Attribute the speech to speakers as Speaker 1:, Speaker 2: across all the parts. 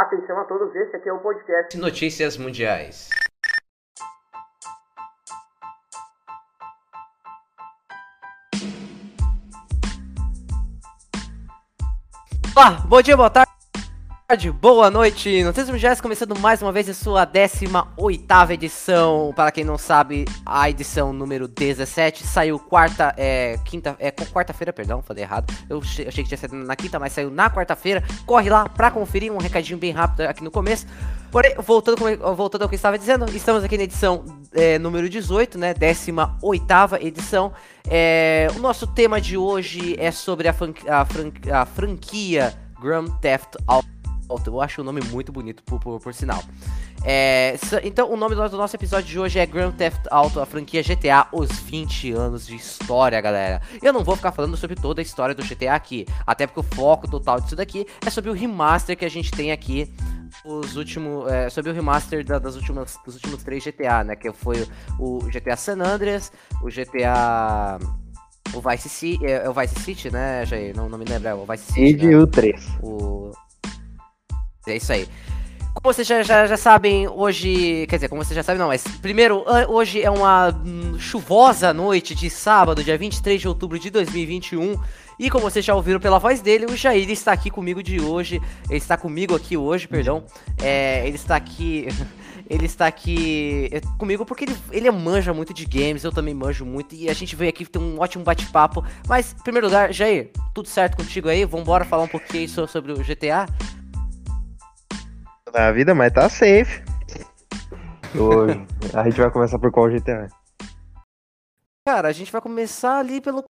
Speaker 1: Atenção a todos, esse aqui é o podcast
Speaker 2: Notícias Mundiais. Olá, bom dia, boa tarde tarde, boa noite. Notícias Mundiais começando mais uma vez a sua 18 edição. Para quem não sabe, a edição número 17 saiu quarta, é, quinta, é quarta-feira, perdão, falei errado. Eu achei que tinha saído na quinta, mas saiu na quarta-feira. Corre lá para conferir um recadinho bem rápido aqui no começo. Porém, voltando, voltando ao que eu estava dizendo, estamos aqui na edição é, número 18, né? 18 edição. É, o nosso tema de hoje é sobre a, a, fran a franquia Grand Theft Auto. Eu acho o nome muito bonito, por, por, por sinal. É, então, o nome do nosso episódio de hoje é Grand Theft Auto, a franquia GTA, os 20 anos de história, galera. Eu não vou ficar falando sobre toda a história do GTA aqui, até porque o foco total disso daqui é sobre o remaster que a gente tem aqui os últimos, é, sobre o remaster da, das últimas, dos últimos três GTA, né? Que foi o, o GTA San Andreas, o GTA o Vice City, é, é, o Vice City, né, Jair? Não, não me lembro, é o Vice City.
Speaker 3: E né? o 3.
Speaker 2: O é isso aí. Como vocês já, já, já, sabem, hoje. Quer dizer, como vocês já sabem, não, mas primeiro, hoje é uma hum, chuvosa noite de sábado, dia 23 de outubro de 2021. E como vocês já ouviram pela voz dele, o Jair está aqui comigo de hoje. Ele está comigo aqui hoje, perdão. É, ele está aqui. Ele está aqui é, comigo porque ele, ele manja muito de games, eu também manjo muito. E a gente veio aqui ter um ótimo bate-papo. Mas, em primeiro lugar, Jair, tudo certo contigo aí? Vambora falar um pouquinho sobre o GTA?
Speaker 3: Na vida, mas tá safe. Hoje. a gente vai começar por qual GTA?
Speaker 2: Cara, a gente vai começar ali pelo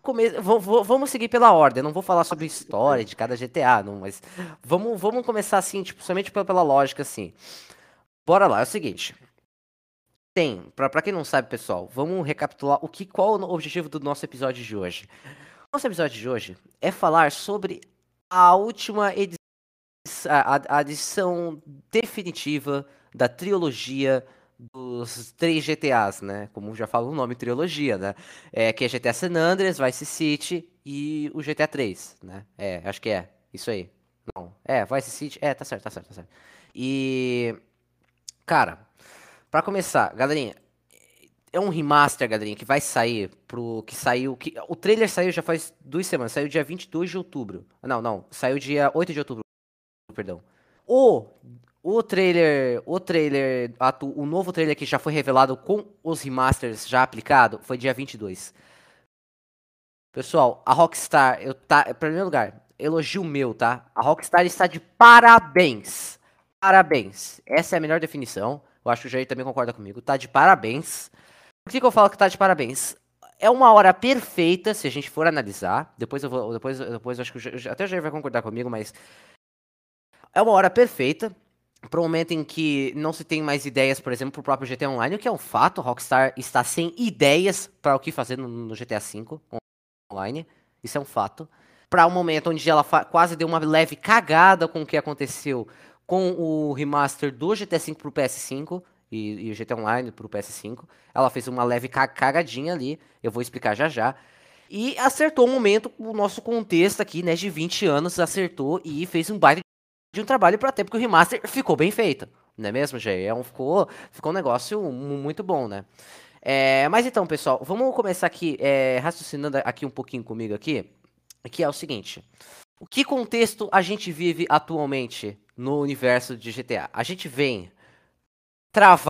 Speaker 2: começo. Vamos seguir pela ordem. não vou falar sobre história de cada GTA, não, mas vamos, vamos começar assim, tipo, somente pela lógica assim. Bora lá, é o seguinte. Tem, pra, pra quem não sabe, pessoal, vamos recapitular o que qual é o objetivo do nosso episódio de hoje. Nosso episódio de hoje é falar sobre a última edição a, a adição definitiva da trilogia dos três GTAs, né? Como já fala o nome trilogia, né? É, que é GTA San Andreas, Vice City e o GTA 3, né? É, acho que é. Isso aí. Não. É, Vice City. É, tá certo, tá certo, tá certo. E. Cara, para começar, galerinha, é um remaster, galerinha, que vai sair pro. Que saiu. Que, o trailer saiu já faz duas semanas, saiu dia 22 de outubro. Não, não, saiu dia 8 de outubro perdão. O o trailer, o trailer, o novo trailer que já foi revelado com os remasters já aplicado foi dia 22. Pessoal, a Rockstar, eu tá, em primeiro lugar, elogio meu, tá? A Rockstar está de parabéns. Parabéns. Essa é a melhor definição. Eu acho que o Jair também concorda comigo. Tá de parabéns. Por que, que eu falo que tá de parabéns? É uma hora perfeita, se a gente for analisar. Depois eu vou. Depois, depois eu acho que até o Jair vai concordar comigo, mas é uma hora perfeita para o momento em que não se tem mais ideias, por exemplo, para o próprio GTA Online, o que é um fato. Rockstar está sem ideias para o que fazer no, no, GTA V Online. Isso é um fato. Para um momento onde ela quase deu uma leve cagada com o que aconteceu com o remaster do GTA V para o PS5 e, e, o GTA Online para o PS5. Ela fez uma leve cagadinha ali. Eu vou explicar já já. E acertou o momento, o nosso contexto aqui, né, de 20 anos, acertou e fez um baita de um trabalho para ter, porque o remaster ficou bem feito. Não é mesmo, Jay? É um, ficou, ficou um negócio muito bom, né? É, mas então, pessoal, vamos começar aqui, é, raciocinando aqui um pouquinho comigo aqui, que é o seguinte. O que contexto a gente vive atualmente no universo de GTA? A gente vem travado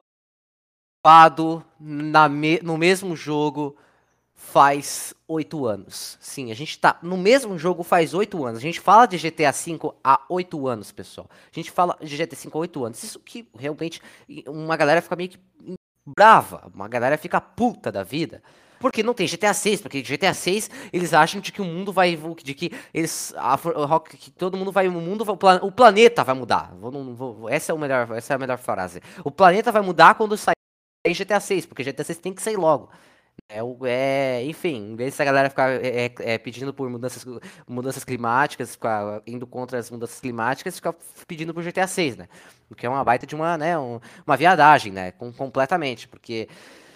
Speaker 2: na me, no mesmo jogo faz oito anos. Sim, a gente tá no mesmo jogo faz oito anos. A gente fala de GTA V há oito anos, pessoal. A gente fala de GTA V há oito anos. Isso que realmente uma galera fica meio que brava, uma galera fica puta da vida. Porque não tem GTA 6, porque GTA 6 eles acham de que o mundo vai. de que eles. A, que todo mundo vai. O mundo vai, o planeta vai mudar. Vou, não, vou, essa, é o melhor, essa é a melhor frase. O planeta vai mudar quando sair GTA 6, porque GTA 6 tem que sair logo. É, é, enfim, em vez dessa galera ficar é, é, é, pedindo por mudanças, mudanças climáticas, ficar indo contra as mudanças climáticas, ficar pedindo por GTA 6, né? O que é uma baita de uma, né, um, uma viadagem, né? Com, completamente, porque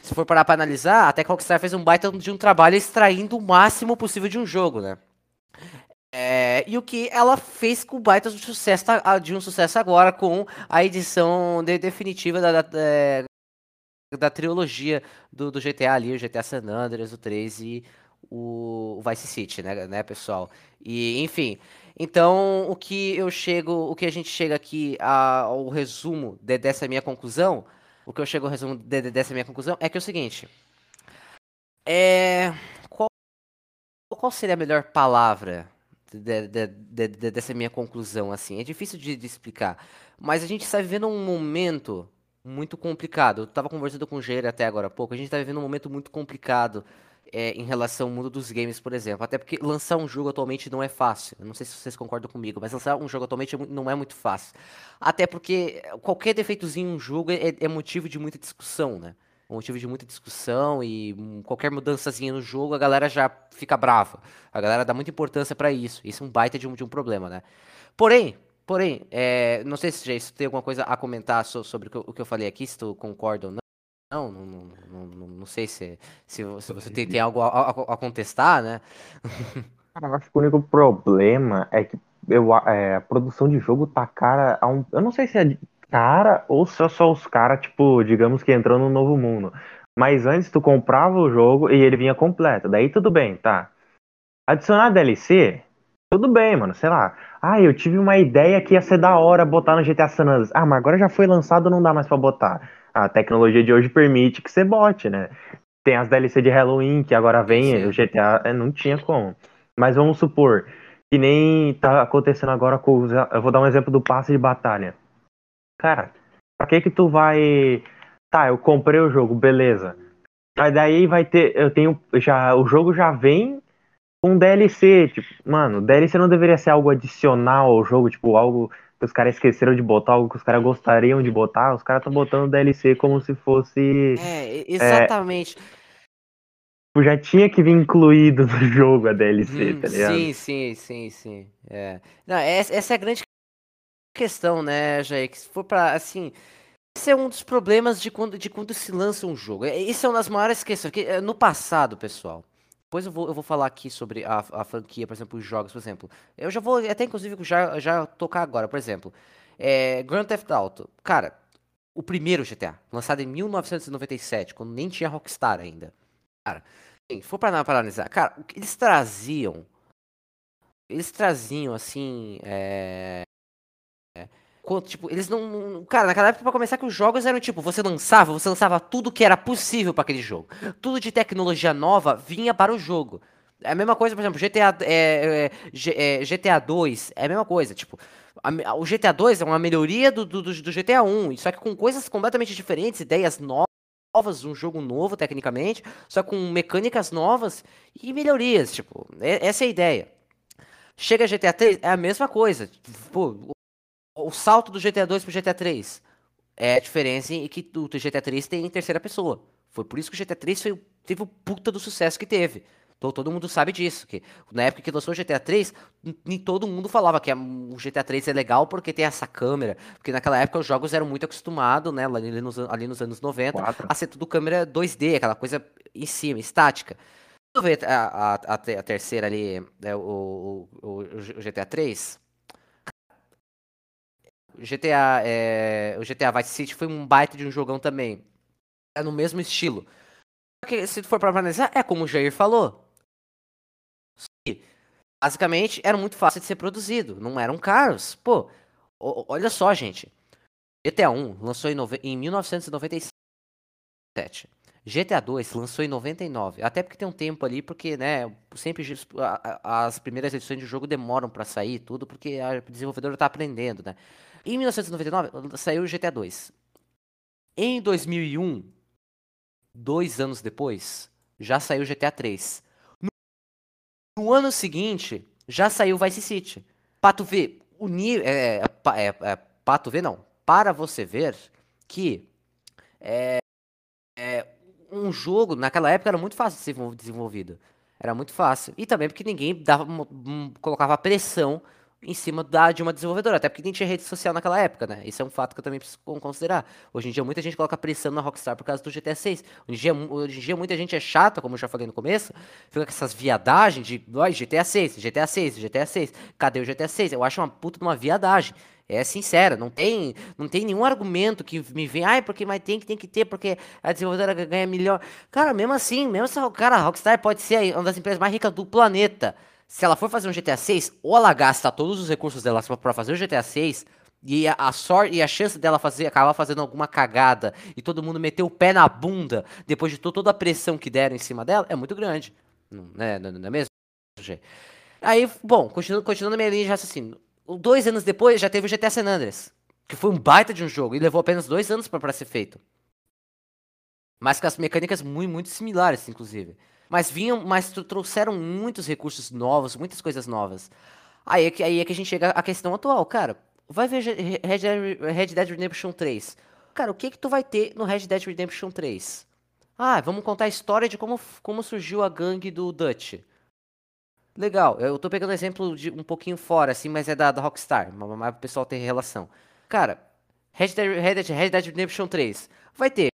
Speaker 2: se for parar para analisar, até que Rockstar fez um baita de um trabalho extraindo o máximo possível de um jogo, né? É, e o que ela fez com baita de sucesso, tá, de um sucesso agora com a edição de, definitiva da, da, da trilogia do, do, GTA ali, o GTA San Andreas, o 3 e o Vice City, né, né, pessoal? E, enfim, então o que eu chego, o que a gente chega aqui ao resumo de, dessa minha conclusão, o que eu chego ao resumo de, dessa minha conclusão é que é o seguinte, é, qual, qual seria a melhor palavra de, de, de, dessa minha conclusão, assim. É difícil de, de, explicar. Mas a gente está vivendo um momento muito complicado. Eu estava conversando com o Geira até agora há pouco. A gente está vivendo um momento muito complicado é, em relação ao mundo dos games, por exemplo. Até porque lançar um jogo atualmente não é fácil. Não sei se vocês concordam comigo, mas lançar um jogo atualmente é não é muito fácil. Até porque qualquer defeitozinho em um jogo é, é motivo de muita discussão, né? um motivo de muita discussão e qualquer mudançazinha no jogo, a galera já fica brava. A galera dá muita importância para isso. Isso é um baita de um, de um problema, né? Porém, porém, é, não sei se se tem alguma coisa a comentar so, sobre o que, eu, o que, eu, falei aqui, se tu concorda ou não. Não, não, não, não, não sei se, se, se você tem, tem algo a, a, a, contestar, né?
Speaker 3: Cara, eu acho que o único problema é que eu, é, a produção de jogo tá cara a um. Eu não sei se é cara ou só, só os caras, tipo, digamos que entrou no novo mundo. Mas antes tu comprava o jogo e ele vinha completo. Daí tudo bem, tá. Adicionar DLC, tudo bem, mano. Sei lá. Ah, eu tive uma ideia que ia ser da hora botar no GTA San Andreas. Ah, mas agora já foi lançado, não dá mais para botar. A tecnologia de hoje permite que você bote, né? Tem as DLC de Halloween que agora vem, Sim. o GTA é, não tinha como. Mas vamos supor que nem tá acontecendo agora com. Eu vou dar um exemplo do passe de batalha. Cara, pra que que tu vai. Tá, eu comprei o jogo, beleza. Mas daí vai ter. Eu tenho. Já, o jogo já vem com DLC. Tipo, mano, DLC não deveria ser algo adicional ao jogo, tipo, algo que os caras esqueceram de botar, algo que os caras gostariam de botar. Os caras estão botando DLC como se fosse.
Speaker 2: É, exatamente.
Speaker 3: É, já tinha que vir incluído no jogo a DLC, hum, tá ligado?
Speaker 2: Sim, sim, sim, sim. É. Não, essa é a grande questão, né, Jair? Que se for pra, assim, esse é um dos problemas de quando, de quando se lança um jogo. Isso é uma das maiores questões. Que, eh, no passado, pessoal, depois eu vou, eu vou falar aqui sobre a, a franquia, por exemplo, os jogos, por exemplo. Eu já vou até, inclusive, já, já tocar agora, por exemplo. É, Grand Theft Auto. Cara, o primeiro GTA, lançado em 1997, quando nem tinha Rockstar ainda. Cara, se for pra, pra analisar, cara, eles traziam... Eles traziam, assim, é, tipo, eles não. Cara, naquela época, pra começar, que os jogos eram tipo, você lançava, você lançava tudo que era possível para aquele jogo. Tudo de tecnologia nova vinha para o jogo. É a mesma coisa, por exemplo, GTA, é, é, é, GTA 2 é a mesma coisa. Tipo, o GTA 2 é uma melhoria do, do, do, GTA 1, só que com coisas completamente diferentes, ideias novas, um jogo novo tecnicamente, só com mecânicas novas e melhorias. Tipo, é, essa é a ideia. Chega GTA 3, é a mesma coisa. Pô, o salto do GTA 2 pro GTA 3 é a diferença em que o GTA 3 tem em terceira pessoa. Foi por isso que o GTA 3 foi, teve o puta do sucesso que teve. Todo, todo mundo sabe disso. Que na época que lançou o GTA 3, nem todo mundo falava que o GTA 3 é legal porque tem essa câmera. Porque naquela época os jogos eram muito acostumados, né? Ali nos, ali nos anos 90, Quatro. a ser tudo câmera 2D, aquela coisa em cima, estática. A, a, a, terceira ali, é, o, o, o GTA 3. GTA, é, o GTA Vice City foi um baita de um jogão também. É no mesmo estilo. Porque, se for pra analisar, é como o Jair falou. Basicamente, era muito fácil de ser produzido. Não eram caros. Pô, olha só, gente. GTA 1 lançou em, em 1997. GTA 2 lançou em 99. Até porque tem um tempo ali, porque, né, sempre as primeiras edições de jogo demoram para sair tudo, porque o desenvolvedor tá aprendendo, né? Em 1999 saiu o GTA 2. Em 2001, dois anos depois, já saiu o GTA 3. No, no ano seguinte, já saiu Vice City. Pra tu ver, o nível. É, é, é, é, pra tu ver, não. Para você ver que é, é, um jogo, naquela época, era muito fácil de ser desenvolvido. Era muito fácil. E também porque ninguém dava, colocava pressão em cima da, de uma desenvolvedora, até porque nem tinha rede social naquela época, né? Isso é um fato que eu também preciso considerar. Hoje em dia, muita gente coloca pressão na Rockstar por causa do GTA 6. Hoje em dia, hoje em dia muita gente é chata, como eu já falei no começo, fica com essas viadagens de oh, GTA 6, GTA 6, GTA 6, cadê o GTA 6? Eu acho uma puta de uma viadagem. É sincera, não tem, não tem nenhum argumento que me vem, ai, porque mas tem que tem que ter, porque a desenvolvedora ganha melhor. Cara, mesmo assim, mesmo se cara, a Rockstar pode ser uma das empresas mais ricas do planeta se ela for fazer um GTA 6, ou ela gasta todos os recursos dela para fazer o GTA 6, e a, a sorte e a chance dela fazer acabar fazendo alguma cagada e todo mundo meter o pé na bunda depois de toda a pressão que deram em cima dela é muito grande. Não, né, não, não é mesmo? Aí, bom, continuando, continuando minha linha de raciocínio. Dois anos depois já teve o GTA San Andreas, que foi um baita de um jogo e levou apenas dois anos para ser feito. Mas com as mecânicas muito, muito similares, inclusive. Mas vinham, mas trouxeram muitos recursos novos, muitas coisas novas. Aí é que, aí é que a gente chega à questão atual, cara. Vai ver Red Dead, Red Dead Redemption 3. Cara, o que que tu vai ter no Red Dead Redemption 3? Ah, vamos contar a história de como, como surgiu a gangue do Dutch. Legal, eu tô pegando exemplo de um pouquinho fora, assim, mas é da, da Rockstar, mas o pessoal tem relação. Cara, Red Dead, Red Dead, Red Dead Redemption 3 vai ter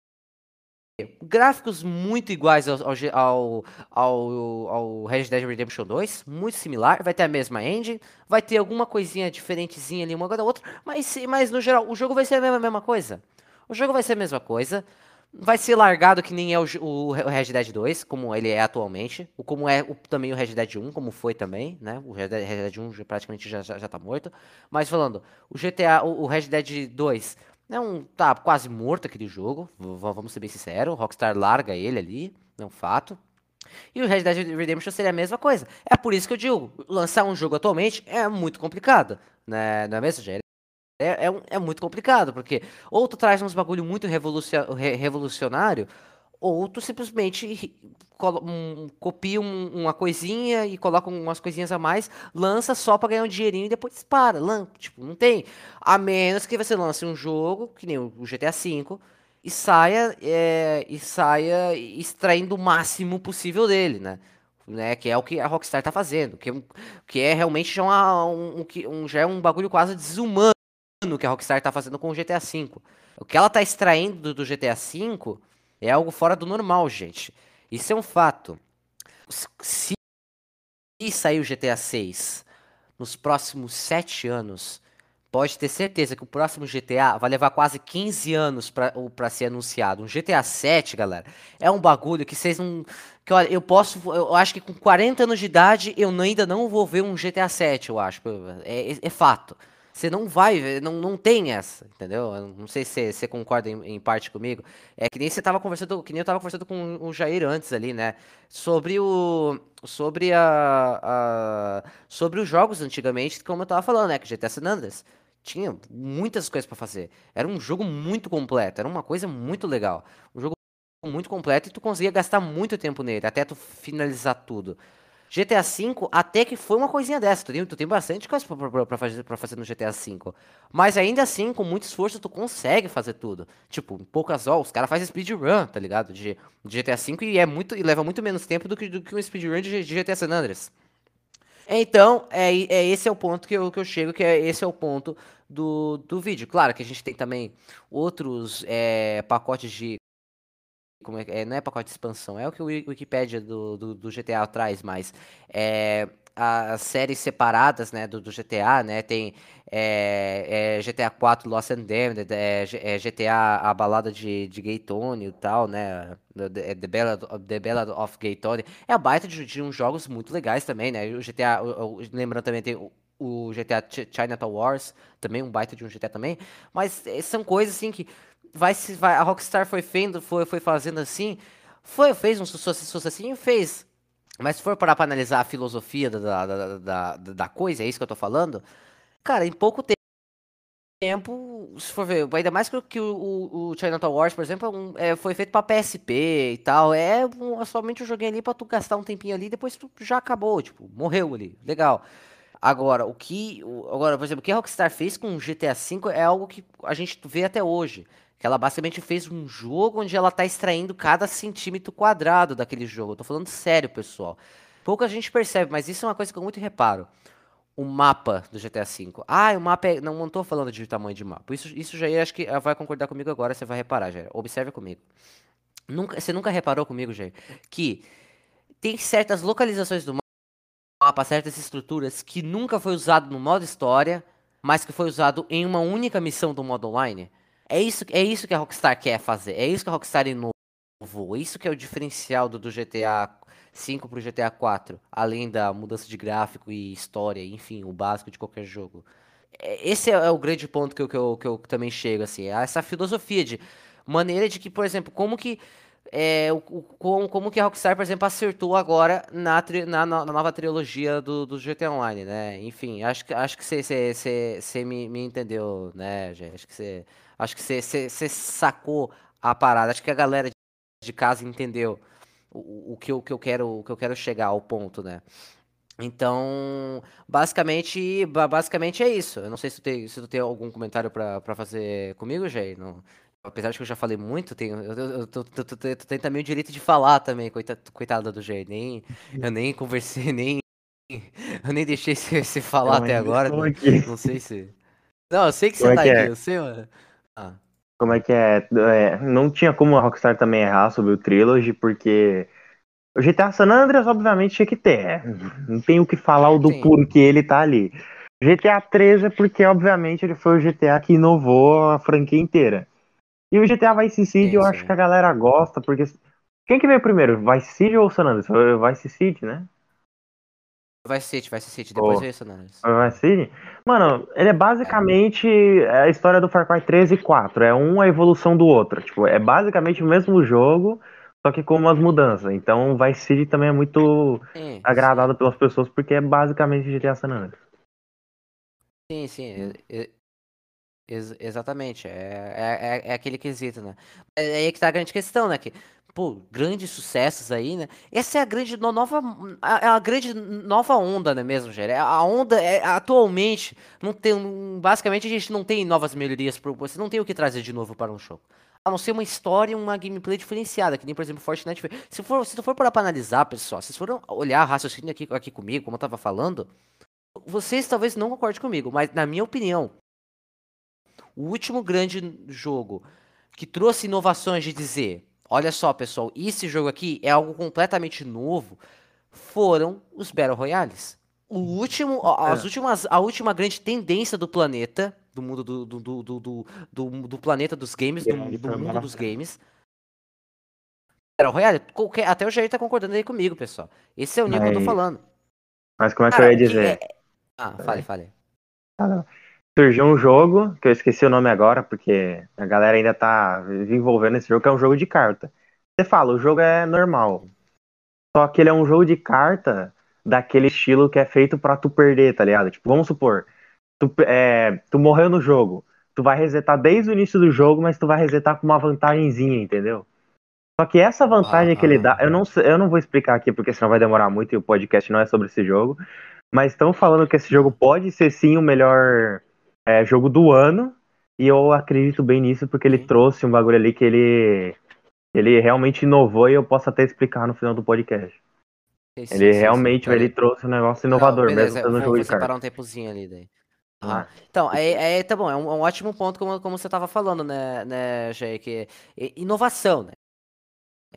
Speaker 2: gráficos muito iguais ao, ao, ao, ao, Red Dead Redemption 2, muito similar, vai ter a mesma engine, vai ter alguma coisinha diferentezinha ali uma da outra, mas, mas no geral, o jogo vai ser a mesma, a mesma coisa. O jogo vai ser a mesma coisa, vai ser largado que nem é o, o, Red Dead 2, como ele é atualmente, o, como é o, também o Red Dead 1, como foi também, né? O Red Dead, Red Dead 1 praticamente já, já, já tá morto, mas falando, o GTA, o, o Red Dead 2 é um, tá quase morto aquele jogo, vamos ser bem sinceros. Rockstar larga ele ali, é um fato. E o Red Dead Redemption seria a mesma coisa. É por isso que eu digo, lançar um jogo atualmente é muito complicado, né? Não é mesmo, Jerry? É, é, é, muito complicado, porque ou tu traz uns bagulho muito revolucionário, ou tu simplesmente um, copia um, uma coisinha e coloca umas coisinhas a mais, lança só para ganhar um dinheirinho e depois para. Lan, tipo, não tem. A menos que você lance um jogo, que nem o GTA V, e saia, é, e saia extraindo o máximo possível dele, né? né? Que é o que a Rockstar tá fazendo. Que, é que é realmente já, uma, um, um, já é um bagulho quase desumano que a Rockstar tá fazendo com o GTA V. O que ela tá extraindo do, do GTA V é algo fora do normal, gente. Isso é um fato. Se sair o GTA 6 nos próximos 7 anos, pode ter certeza que o próximo GTA vai levar quase 15 anos para ser anunciado. Um GTA 7, galera, é um bagulho que vocês não. Que olha, eu posso. Eu acho que com 40 anos de idade eu ainda não vou ver um GTA 7, eu acho. É, é, é fato. Você não vai, não, não tem essa, entendeu? Eu não sei se você concorda em, em, parte comigo. É que nem você tava conversando, que nem eu tava conversando com o Jair antes ali, né? Sobre o. Sobre a, a Sobre os jogos antigamente, como eu tava falando, né? Que GTA San Andreas tinha muitas coisas para fazer. Era um jogo muito completo, era uma coisa muito legal. Um jogo muito completo e tu conseguia gastar muito tempo nele, até tu finalizar tudo. GTA V até que foi uma coisinha dessa. Tu tem, tu tem bastante coisa pra, pra, pra, fazer, pra fazer no GTA V. Mas ainda assim, com muito esforço, tu consegue fazer tudo. Tipo, em poucas horas, os caras fazem speedrun, tá ligado? De, de, GTA V e, é muito, e leva muito menos tempo do que, do que um speedrun de, de GTA San Andreas. Então, é, é, esse é o ponto que eu, que eu chego, que é, esse é o ponto do, do vídeo. Claro que a gente tem também outros é, pacotes de como é, é, não é pacote de expansão, é o que o Wikipedia do, do, do GTA traz, mas é, as séries separadas né, do, do GTA, né? Tem é, é, GTA 4 Lost and Damned, é, GTA A Balada de, de Gay Tony e tal, né? The, The, Ballad, The Ballad of Gay Tony. É a baita de, de uns jogos muito legais também, né? O GTA, o, o, lembrando também, tem o, o GTA Chinatown Wars, também um baita de um GTA também. Mas são coisas assim que vai se vai, a Rockstar foi fendo, foi, foi fazendo assim, foi fez um sucesso assim, fez. Mas se for parar para analisar a filosofia da, da, da, da, coisa, é isso que eu tô falando, cara, em pouco tempo, se for ver, ainda mais que o, o, o Chinatown Wars, por exemplo, é um, é, foi feito para PSP e tal, é um, somente um joguinho ali para tu gastar um tempinho ali, depois tu já acabou, tipo, morreu ali, legal. Agora, o que, agora, por exemplo, o que a Rockstar fez com o GTA V é algo que a gente vê até hoje. Que ela basicamente fez um jogo onde ela tá extraindo cada centímetro quadrado daquele jogo. Eu tô falando sério, pessoal. Pouca gente percebe, mas isso é uma coisa que eu muito reparo. o mapa do GTA V. Ah, o mapa é. Não, não tô falando de tamanho de mapa. Isso, isso já acho que vai concordar comigo agora, você vai reparar, Jair. Observe comigo. Nunca, você nunca reparou comigo, Jair, que tem certas localizações do mapa, certas estruturas que nunca foi usado no modo história, mas que foi usado em uma única missão do modo online? É isso, é isso que a Rockstar quer fazer. É isso que a Rockstar inovou. É isso que é o diferencial do, do GTA 5 pro GTA 4, além da mudança de gráfico e história, enfim, o básico de qualquer jogo. É, esse é o grande ponto que eu, que eu, que eu também chego, assim, essa filosofia de maneira de que, por exemplo, como que é, o, o, como, como que a Rockstar, por exemplo, acertou agora na, tri, na, na, nova trilogia do, do GTA Online, né? Enfim, acho que acho que você me, me entendeu, né, gente? Acho que você acho que você sacou a parada. Acho que a galera de casa entendeu o, o, que, o que eu quero o que eu quero chegar ao ponto, né? Então, basicamente, basicamente é isso. Eu não sei se tu tem, se tu tem algum comentário para fazer comigo, Jay. Não, apesar de que eu já falei muito, tenho, eu, eu, tô, tô, tô, tô, tenho também o direito de falar também, coitada, coitada do Jay. Nem, eu nem conversei, nem. Eu nem deixei você, você falar até agora. Não, não, sei se. Não, eu sei que você tá é aqui, é? eu sei, mano. Ah.
Speaker 3: Como é que é? é? Não tinha como a Rockstar também errar sobre o Trilogy, porque o GTA San Andreas, obviamente, tinha que ter. É. Não tem o que falar o do Sim. porquê ele tá ali. GTA 3 é porque, obviamente, ele foi o GTA que inovou a franquia inteira. E o GTA Vice City, sim, eu sim. acho que a galera gosta, porque. Quem que veio primeiro? Vice City ou San Andreas? Vice City, né?
Speaker 2: Vice City, Vice City, depois oh. veio San Andreas.
Speaker 3: Vice City? Mano, ele é basicamente a história do Far Cry 3 e 4. É um a evolução do outro. Tipo, é basicamente o mesmo jogo, só que com umas mudanças. Então, Vice City também é muito sim, agradado pelas pessoas, porque é basicamente GTA San Andreas.
Speaker 2: Sim, sim. Ex exatamente, é, é, é, aquele quesito, né? É, é aí que tá a grande questão, né? Que, pô, grandes sucessos aí, né? Essa é a grande no, nova, a, a, grande nova onda, né mesmo, Gera? A onda é atualmente não tem, basicamente a gente não tem novas melhorias para você não tem o que trazer de novo para um jogo. A não ser uma história e uma gameplay diferenciada, que nem, por exemplo, Fortnite. Se for, se for parar pra analisar, pessoal, se forem olhar raciocínio aqui, aqui comigo, como eu tava falando, vocês talvez não concordem comigo, mas na minha opinião, o último grande jogo que trouxe inovações de dizer, olha só, pessoal, esse jogo aqui é algo completamente novo, foram os Battle Royales. O último, as é. últimas, a última grande tendência do planeta, do mundo do, do, do, do, do, do planeta dos games, do, do mundo dos games. Battle Royale, qualquer, até o Jair tá concordando aí comigo, pessoal. Esse é o nível mas... que eu tô falando.
Speaker 3: Mas como é que Cara, eu ia dizer? É...
Speaker 2: Ah, fale, fale.
Speaker 3: Ah, não surgiu um jogo, que eu esqueci o nome agora, porque a galera ainda tá desenvolvendo esse jogo, que é um jogo de carta. Você fala, o jogo é normal. Só que ele é um jogo de carta daquele estilo que é feito para tu perder, tá ligado? Tipo, vamos supor, tu, é, tu morreu no jogo. Tu vai resetar desde o início do jogo, mas tu vai resetar com uma vantagenzinha, entendeu? Só que essa vantagem ah, que ele dá, eu não, eu não vou explicar aqui porque senão vai demorar muito e o podcast não é sobre esse jogo. Mas estão falando que esse jogo pode ser sim o melhor é, jogo do ano. E eu acredito bem nisso porque ele trouxe um bagulho ali que ele, ele realmente inovou e eu posso até explicar no final do podcast. Sim, ele sim, realmente sim, ele trouxe um negócio inovador, Não, beleza, mesmo
Speaker 2: sendo um jogo de separar um tempozinho ali daí. Ah. Então, é, é, tá bom, é um, é um, ótimo ponto, como, como você estava falando, né, né, Jay, que é inovação, né?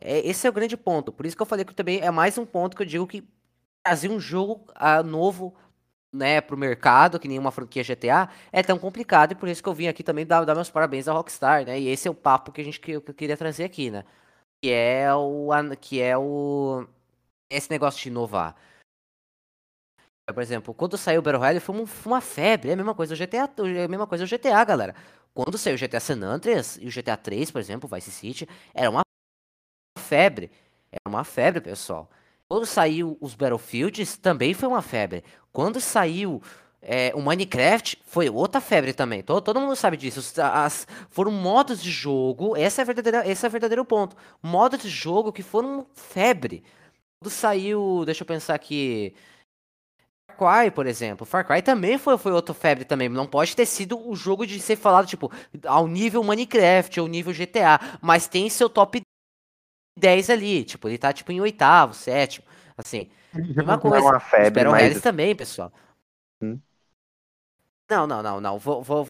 Speaker 2: É, esse é o grande ponto. Por isso que eu falei que também é mais um ponto que eu digo que trazer um jogo uh, novo né, pro mercado, que nenhuma franquia GTA, é tão complicado, e por isso que eu vim aqui também dar, dar meus parabéns à Rockstar, né? E esse é o papo que a gente que eu, queria trazer aqui, né? Que é o que é o esse negócio de inovar. Por exemplo, quando saiu o Battle Royale foi uma febre, é a mesma coisa o GTA, é a mesma coisa o GTA, galera. Quando saiu o GTA San Andreas e o GTA 3, por exemplo, Vice City, era uma febre. Era uma febre, pessoal. Quando saiu os Battlefields, também foi uma febre. Quando saiu é, o Minecraft, foi outra febre também. Todo, todo mundo sabe disso. As, foram modos de jogo, esse é, verdadeira, esse é o verdadeiro ponto. Modos de jogo que foram febre. Quando saiu, deixa eu pensar aqui... Far Cry, por exemplo. Far Cry também foi, foi outra febre também. Não pode ter sido o jogo de ser falado, tipo, ao nível Minecraft, ao nível GTA. Mas tem seu top 10 ali, tipo, ele tá tipo em oitavo, sétimo, assim. Mesma coisa. Uma febre, Battle mas... também, pessoal.
Speaker 3: Hum.
Speaker 2: Não, não, não, não. Vou, vou,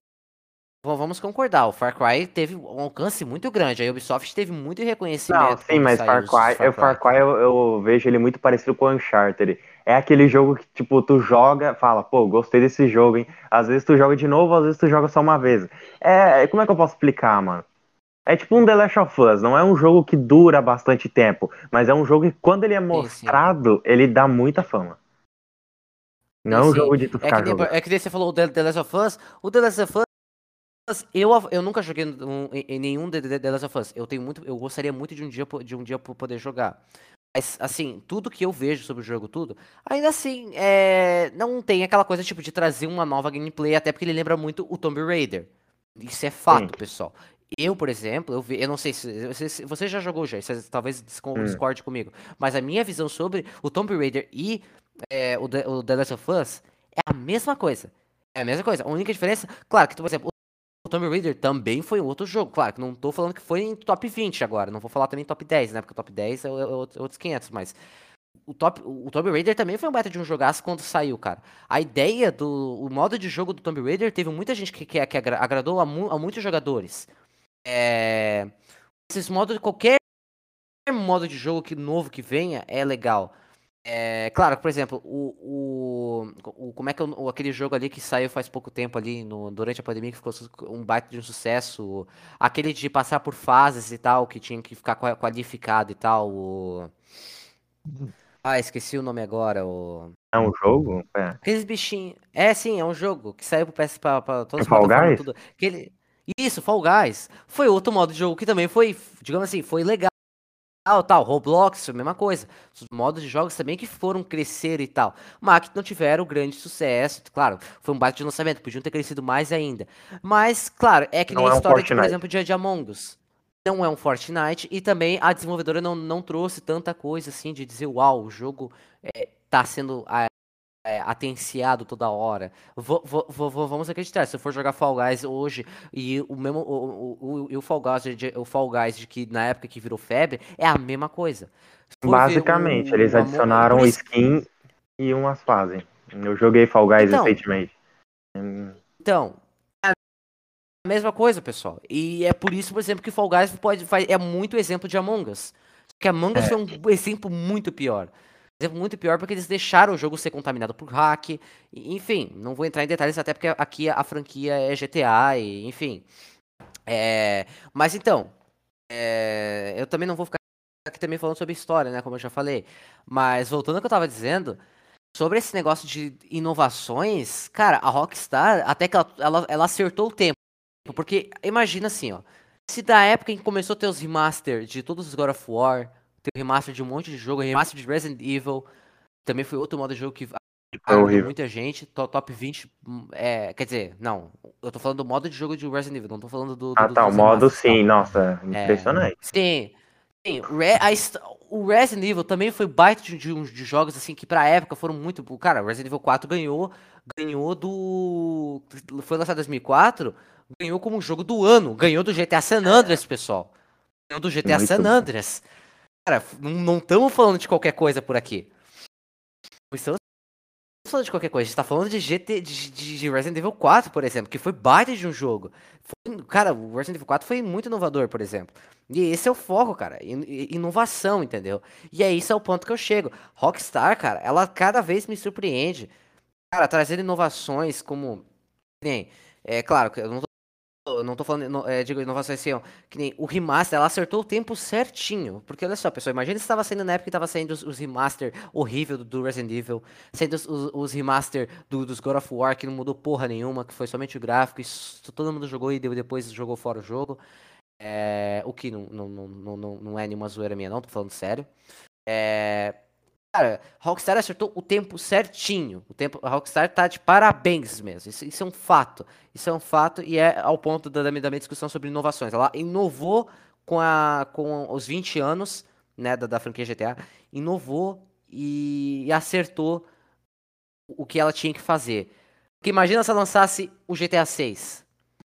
Speaker 2: vou- vamos concordar. O Far Cry teve um alcance muito grande. A Ubisoft teve muito reconhecimento.
Speaker 3: Não, sim, mas Far
Speaker 2: os
Speaker 3: Cry, o Far Cry eu, eu vejo ele muito parecido com o Uncharted. É aquele jogo que, tipo, tu joga, fala, pô, gostei desse jogo, hein? Às vezes tu joga de novo, às vezes tu joga só uma vez. É, como é que eu posso explicar, mano? É tipo um The Last of Us, não é um jogo que dura bastante tempo, mas é um jogo que quando ele é
Speaker 2: sim.
Speaker 3: mostrado, ele dá muita fama. Não é um jogo de tu
Speaker 2: É
Speaker 3: ficar
Speaker 2: que, nem,
Speaker 3: jogando.
Speaker 2: é que você falou o The, The Last of Us. O The Last of Us, eu, eu nunca joguei um- em, nenhum The, The, The Last of Us. Eu tenho muito, eu gostaria muito de um dia de um dia po- poder jogar. Mas assim, tudo que eu vejo sobre o jogo, tudo, ainda assim, é, não tem aquela coisa tipo de trazer uma nova gameplay, até porque ele lembra muito o Tomb Raider. Isso é fato,
Speaker 3: Sim.
Speaker 2: pessoal. Eu, por exemplo, eu, vi, eu não sei se você, você já jogou já, você talvez
Speaker 3: Hum.
Speaker 2: discorde comigo, mas a minha visão sobre o Tomb Raider e é, o, The, o The Last of Us é a mesma coisa. É a mesma coisa. A única diferença, claro que, por exemplo, o Tomb Raider também foi um outro jogo. Claro que não tô falando que foi em top 20 agora. Não vou falar também top 10, né? Porque o top 10 é, é outro- outros 500, mas. O, top, o Tomb Raider também foi um baita de um jogaço quando saiu, cara. A ideia do. O modo de jogo do Tomb Raider teve muita gente que, que, que agra- agradou a, mu- a muitos jogadores. É. Esses modos, qualquer modo de jogo que, novo que venha é legal. É, claro, por exemplo, o, o, o- como é que é o- aquele jogo ali que saiu faz pouco tempo ali no, durante a pandemia que ficou um baita de um sucesso, aquele de passar por fases e tal, que tinha que ficar qua- qualificado e tal, o... Ah, esqueci o nome agora, o...
Speaker 3: É um jogo? É.
Speaker 2: Aqueles bichinhos... É, sim, é um jogo que saiu pro PS pra, pra todas as
Speaker 3: Fall
Speaker 2: plataformas,
Speaker 3: Guys?
Speaker 2: tudo. Aquele... Isso, Fall Guys. Foi outro modo de jogo que também foi, digamos assim, foi legal tal, tal, Roblox, a mesma coisa. Os modos de jogos também que foram crescer e tal. Mas que não tiveram grande sucesso. Claro, foi um baita de lançamento, podiam ter crescido mais ainda. Mas, claro, é que
Speaker 3: Não
Speaker 2: nem a
Speaker 3: é um
Speaker 2: história de, por exemplo, de, de Among Us. Não é um Fortnite e também a desenvolvedora não, não trouxe tanta coisa assim de dizer, uau, o jogo é, tá sendo é, atenciado toda hora. Vo- vamos acreditar, se eu for jogar Fall Guys hoje e o mesmo o, o, o, o Fall Guys de, o Fall Guys de que na época que virou febre é a mesma coisa.
Speaker 3: Basicamente,
Speaker 2: o-
Speaker 3: eles adicionaram
Speaker 2: isso-
Speaker 3: skin e umas fases. Eu joguei Fall Guys
Speaker 2: Então.
Speaker 3: recentemente. Hum,
Speaker 2: Então, é a mesma coisa, pessoal. E é por isso, por exemplo, que Fall Guys pode, faz- é muito exemplo de Among Us. Só que Among Us
Speaker 3: É.
Speaker 2: foi um exemplo muito pior. Exemplo muito pior porque eles deixaram o jogo ser contaminado por hack. Enfim, não vou entrar em detalhes até porque aqui a franquia é GTA e enfim. É, mas então, é, eu também não vou ficar aqui também falando sobre história, né, como eu já falei. Mas voltando ao que eu tava dizendo, sobre esse negócio de inovações, cara, a Rockstar, até que ela, ela, ela acertou o tempo. Porque imagina assim, ó. Se da época em que começou a ter os remaster de todos os God of War, tem o remaster de um monte de jogo, remaster de Resident Evil, também foi outro modo de jogo que
Speaker 3: horrível.
Speaker 2: muita gente, to- top 20, hum, é, quer dizer, não, eu tô falando do modo de jogo de Resident Evil, não tô falando do... do
Speaker 3: Ah,
Speaker 2: dos
Speaker 3: tá, o modo
Speaker 2: remasters, tá?
Speaker 3: sim, nossa, impressionante.
Speaker 2: Sim. Sim, hist- o Resident Evil também foi baita de, de, de jogos assim que pra época foram muito. Cara, o Resident Evil 4 ganhou, ganhou do. Foi lançado em 2004, ganhou como jogo do ano, ganhou do GTA San Andreas, pessoal. Ganhou do GTA
Speaker 3: Muito
Speaker 2: San
Speaker 3: bom.
Speaker 2: Cara, não estamos falando de qualquer coisa por aqui. Não estamos falando de qualquer coisa, a gente tá falando de GT, de, de- de Resident Evil 4, por exemplo, que foi baita de um jogo. Foi- cara, o Resident Evil 4 foi muito inovador, por exemplo. E esse é o foco, cara. in- in- Inovação, entendeu? E é isso é o ponto que eu chego. Rockstar, cara, ela cada vez me surpreende. Cara, trazendo inovações como. é claro, eu não tô, eu não tô falando, é, digo, inovações assim, ó, que nem o remaster, ela acertou o tempo certinho. Porque olha só, pessoal, imagina se estava saindo na época que tava saindo os, os remaster horrível do, do Resident Evil, saindo os, os, os remaster do- dos God of War, que não mudou porra nenhuma, que foi somente o gráfico, s- todo mundo jogou e depois jogou fora o jogo. É, o que não, não, não, não- não é nenhuma zoeira minha, não, tô falando sério. É, cara, Rockstar acertou o tempo certinho. O tempo, a Rockstar tá de parabéns mesmo. Isso, isso é um fato. Isso é um fato e é ao ponto da, da minha discussão sobre inovações. Ela inovou com, a, com os 20 anos né, da, da franquia GTA, inovou e, e acertou o que ela tinha que fazer. Porque imagina se ela lançasse o GTA 6.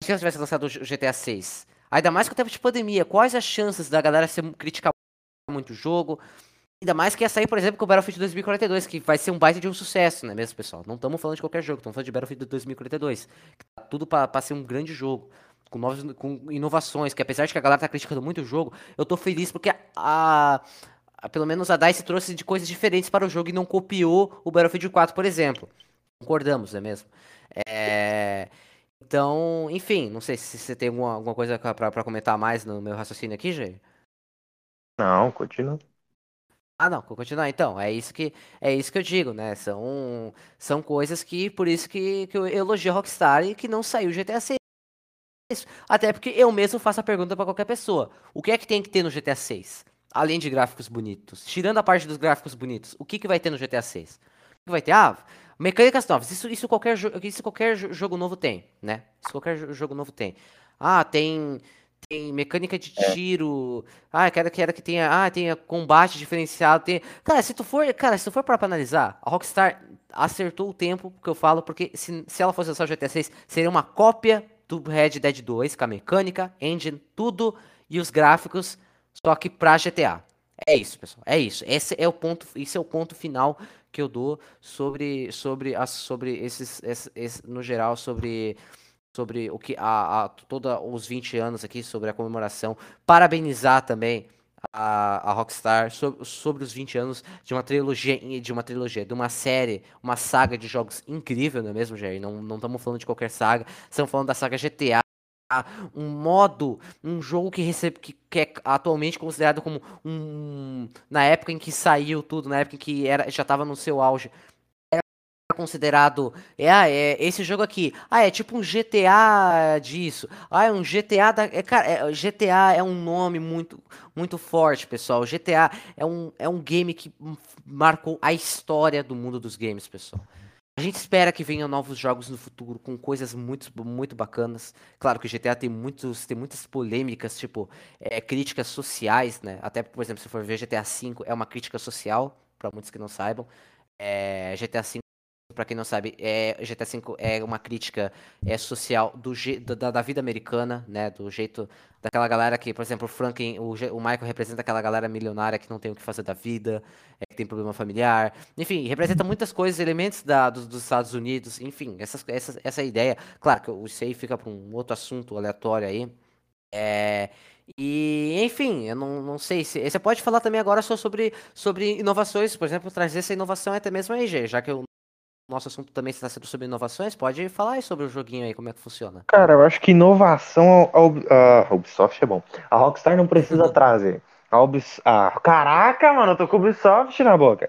Speaker 2: Se ela tivesse lançado o GTA 6. Ainda mais com o tempo de pandemia, quais as chances da galera se criticar muito o jogo? Ainda mais que ia sair, por exemplo, com o Battlefield 2042, que vai ser um baita de um sucesso, né mesmo, pessoal? Não estamos falando de qualquer jogo, estamos falando de Battlefield 2042. Que tá tudo para ser um grande jogo. Com, novos, com inovações, que apesar de que a galera tá criticando muito o jogo, eu tô feliz porque a, a, pelo menos a DICE trouxe de coisas diferentes para o jogo e não copiou o Battlefield 4, por exemplo. Concordamos, não é mesmo? É, então, enfim, não sei se você tem alguma, alguma coisa para comentar mais no meu raciocínio aqui, Jair.
Speaker 3: Não, continua.
Speaker 2: Ah, não, vou continuar então. É isso que é isso que eu digo, né? São, são coisas que por isso que, que eu elogio a Rockstar e que não saiu GTA 6. Até porque eu mesmo faço a pergunta para qualquer pessoa. O que é que tem que ter no GTA 6? Além de gráficos bonitos. Tirando a parte dos gráficos bonitos, o que, que vai ter no GTA 6? O que vai ter? Ah, mecânicas novas. Isso, isso, qualquer, isso qualquer jogo novo tem, né? Isso qualquer jogo novo tem. Ah, tem tem mecânica de é. tiro. Ah, quero, quero que tenha, ah, tenha combate diferenciado, tem. Cara, se tu for, cara, se tu for para analisar, a Rockstar acertou o tempo que eu falo, porque se, se ela fosse lançar o GTA 6, seria uma cópia do Red Dead 2, com a mecânica, engine, tudo e os gráficos, só que pra GTA. É isso, pessoal. É isso. Esse é o ponto, esse é o ponto final que eu dou sobre sobre as sobre esses, esses no geral sobre sobre o que a, a todos os 20 anos aqui, sobre a comemoração. Parabenizar também a, a Rockstar sobre, sobre os 20 anos de uma trilogia, de uma trilogia, de uma série, uma saga de jogos incrível, não é mesmo, Jair? Não, não estamos falando de qualquer saga, estamos falando da saga GTA. Um modo, um jogo que, recebe, que, que é atualmente considerado como um. Na época em que saiu tudo, na época em que era, já estava no seu auge, considerado é, ah, é esse jogo aqui ah é tipo um GTA disso ah é um GTA da é, cara é, GTA é um nome muito muito forte pessoal GTA é um, é um game que marcou a história do mundo dos games pessoal a gente espera que venham novos jogos no futuro com coisas muito, muito bacanas. Claro que o GTA tem, muitos, tem muitas polêmicas, tipo, é, críticas sociais, né? Até, por exemplo, se for ver GTA V, é uma crítica social, para muitos que não saibam. É, GTA V para quem não sabe, é, GTA V é uma crítica é, social do, da, da, vida americana, né? Do jeito daquela galera que, por exemplo, o Franklin, o, o Michael representa aquela galera milionária que não tem o que fazer da vida, é, que tem problema familiar. Enfim, representa muitas coisas, elementos da, dos, dos Estados Unidos, enfim, essas, essa, essa ideia. Claro que isso aí fica para um outro assunto aleatório aí. É, e, enfim, eu não, não sei se. Você pode falar também agora só sobre, sobre inovações, por exemplo, trazer essa inovação até mesmo aí, já que eu nosso assunto também está sendo sobre inovações, pode falar aí sobre o joguinho aí, como é que funciona.
Speaker 3: Cara, eu acho que inovação a, a Ubisoft é bom. A Rockstar não precisa trazer. A Ubis, ah, caraca, mano, eu tô com Ubisoft na boca.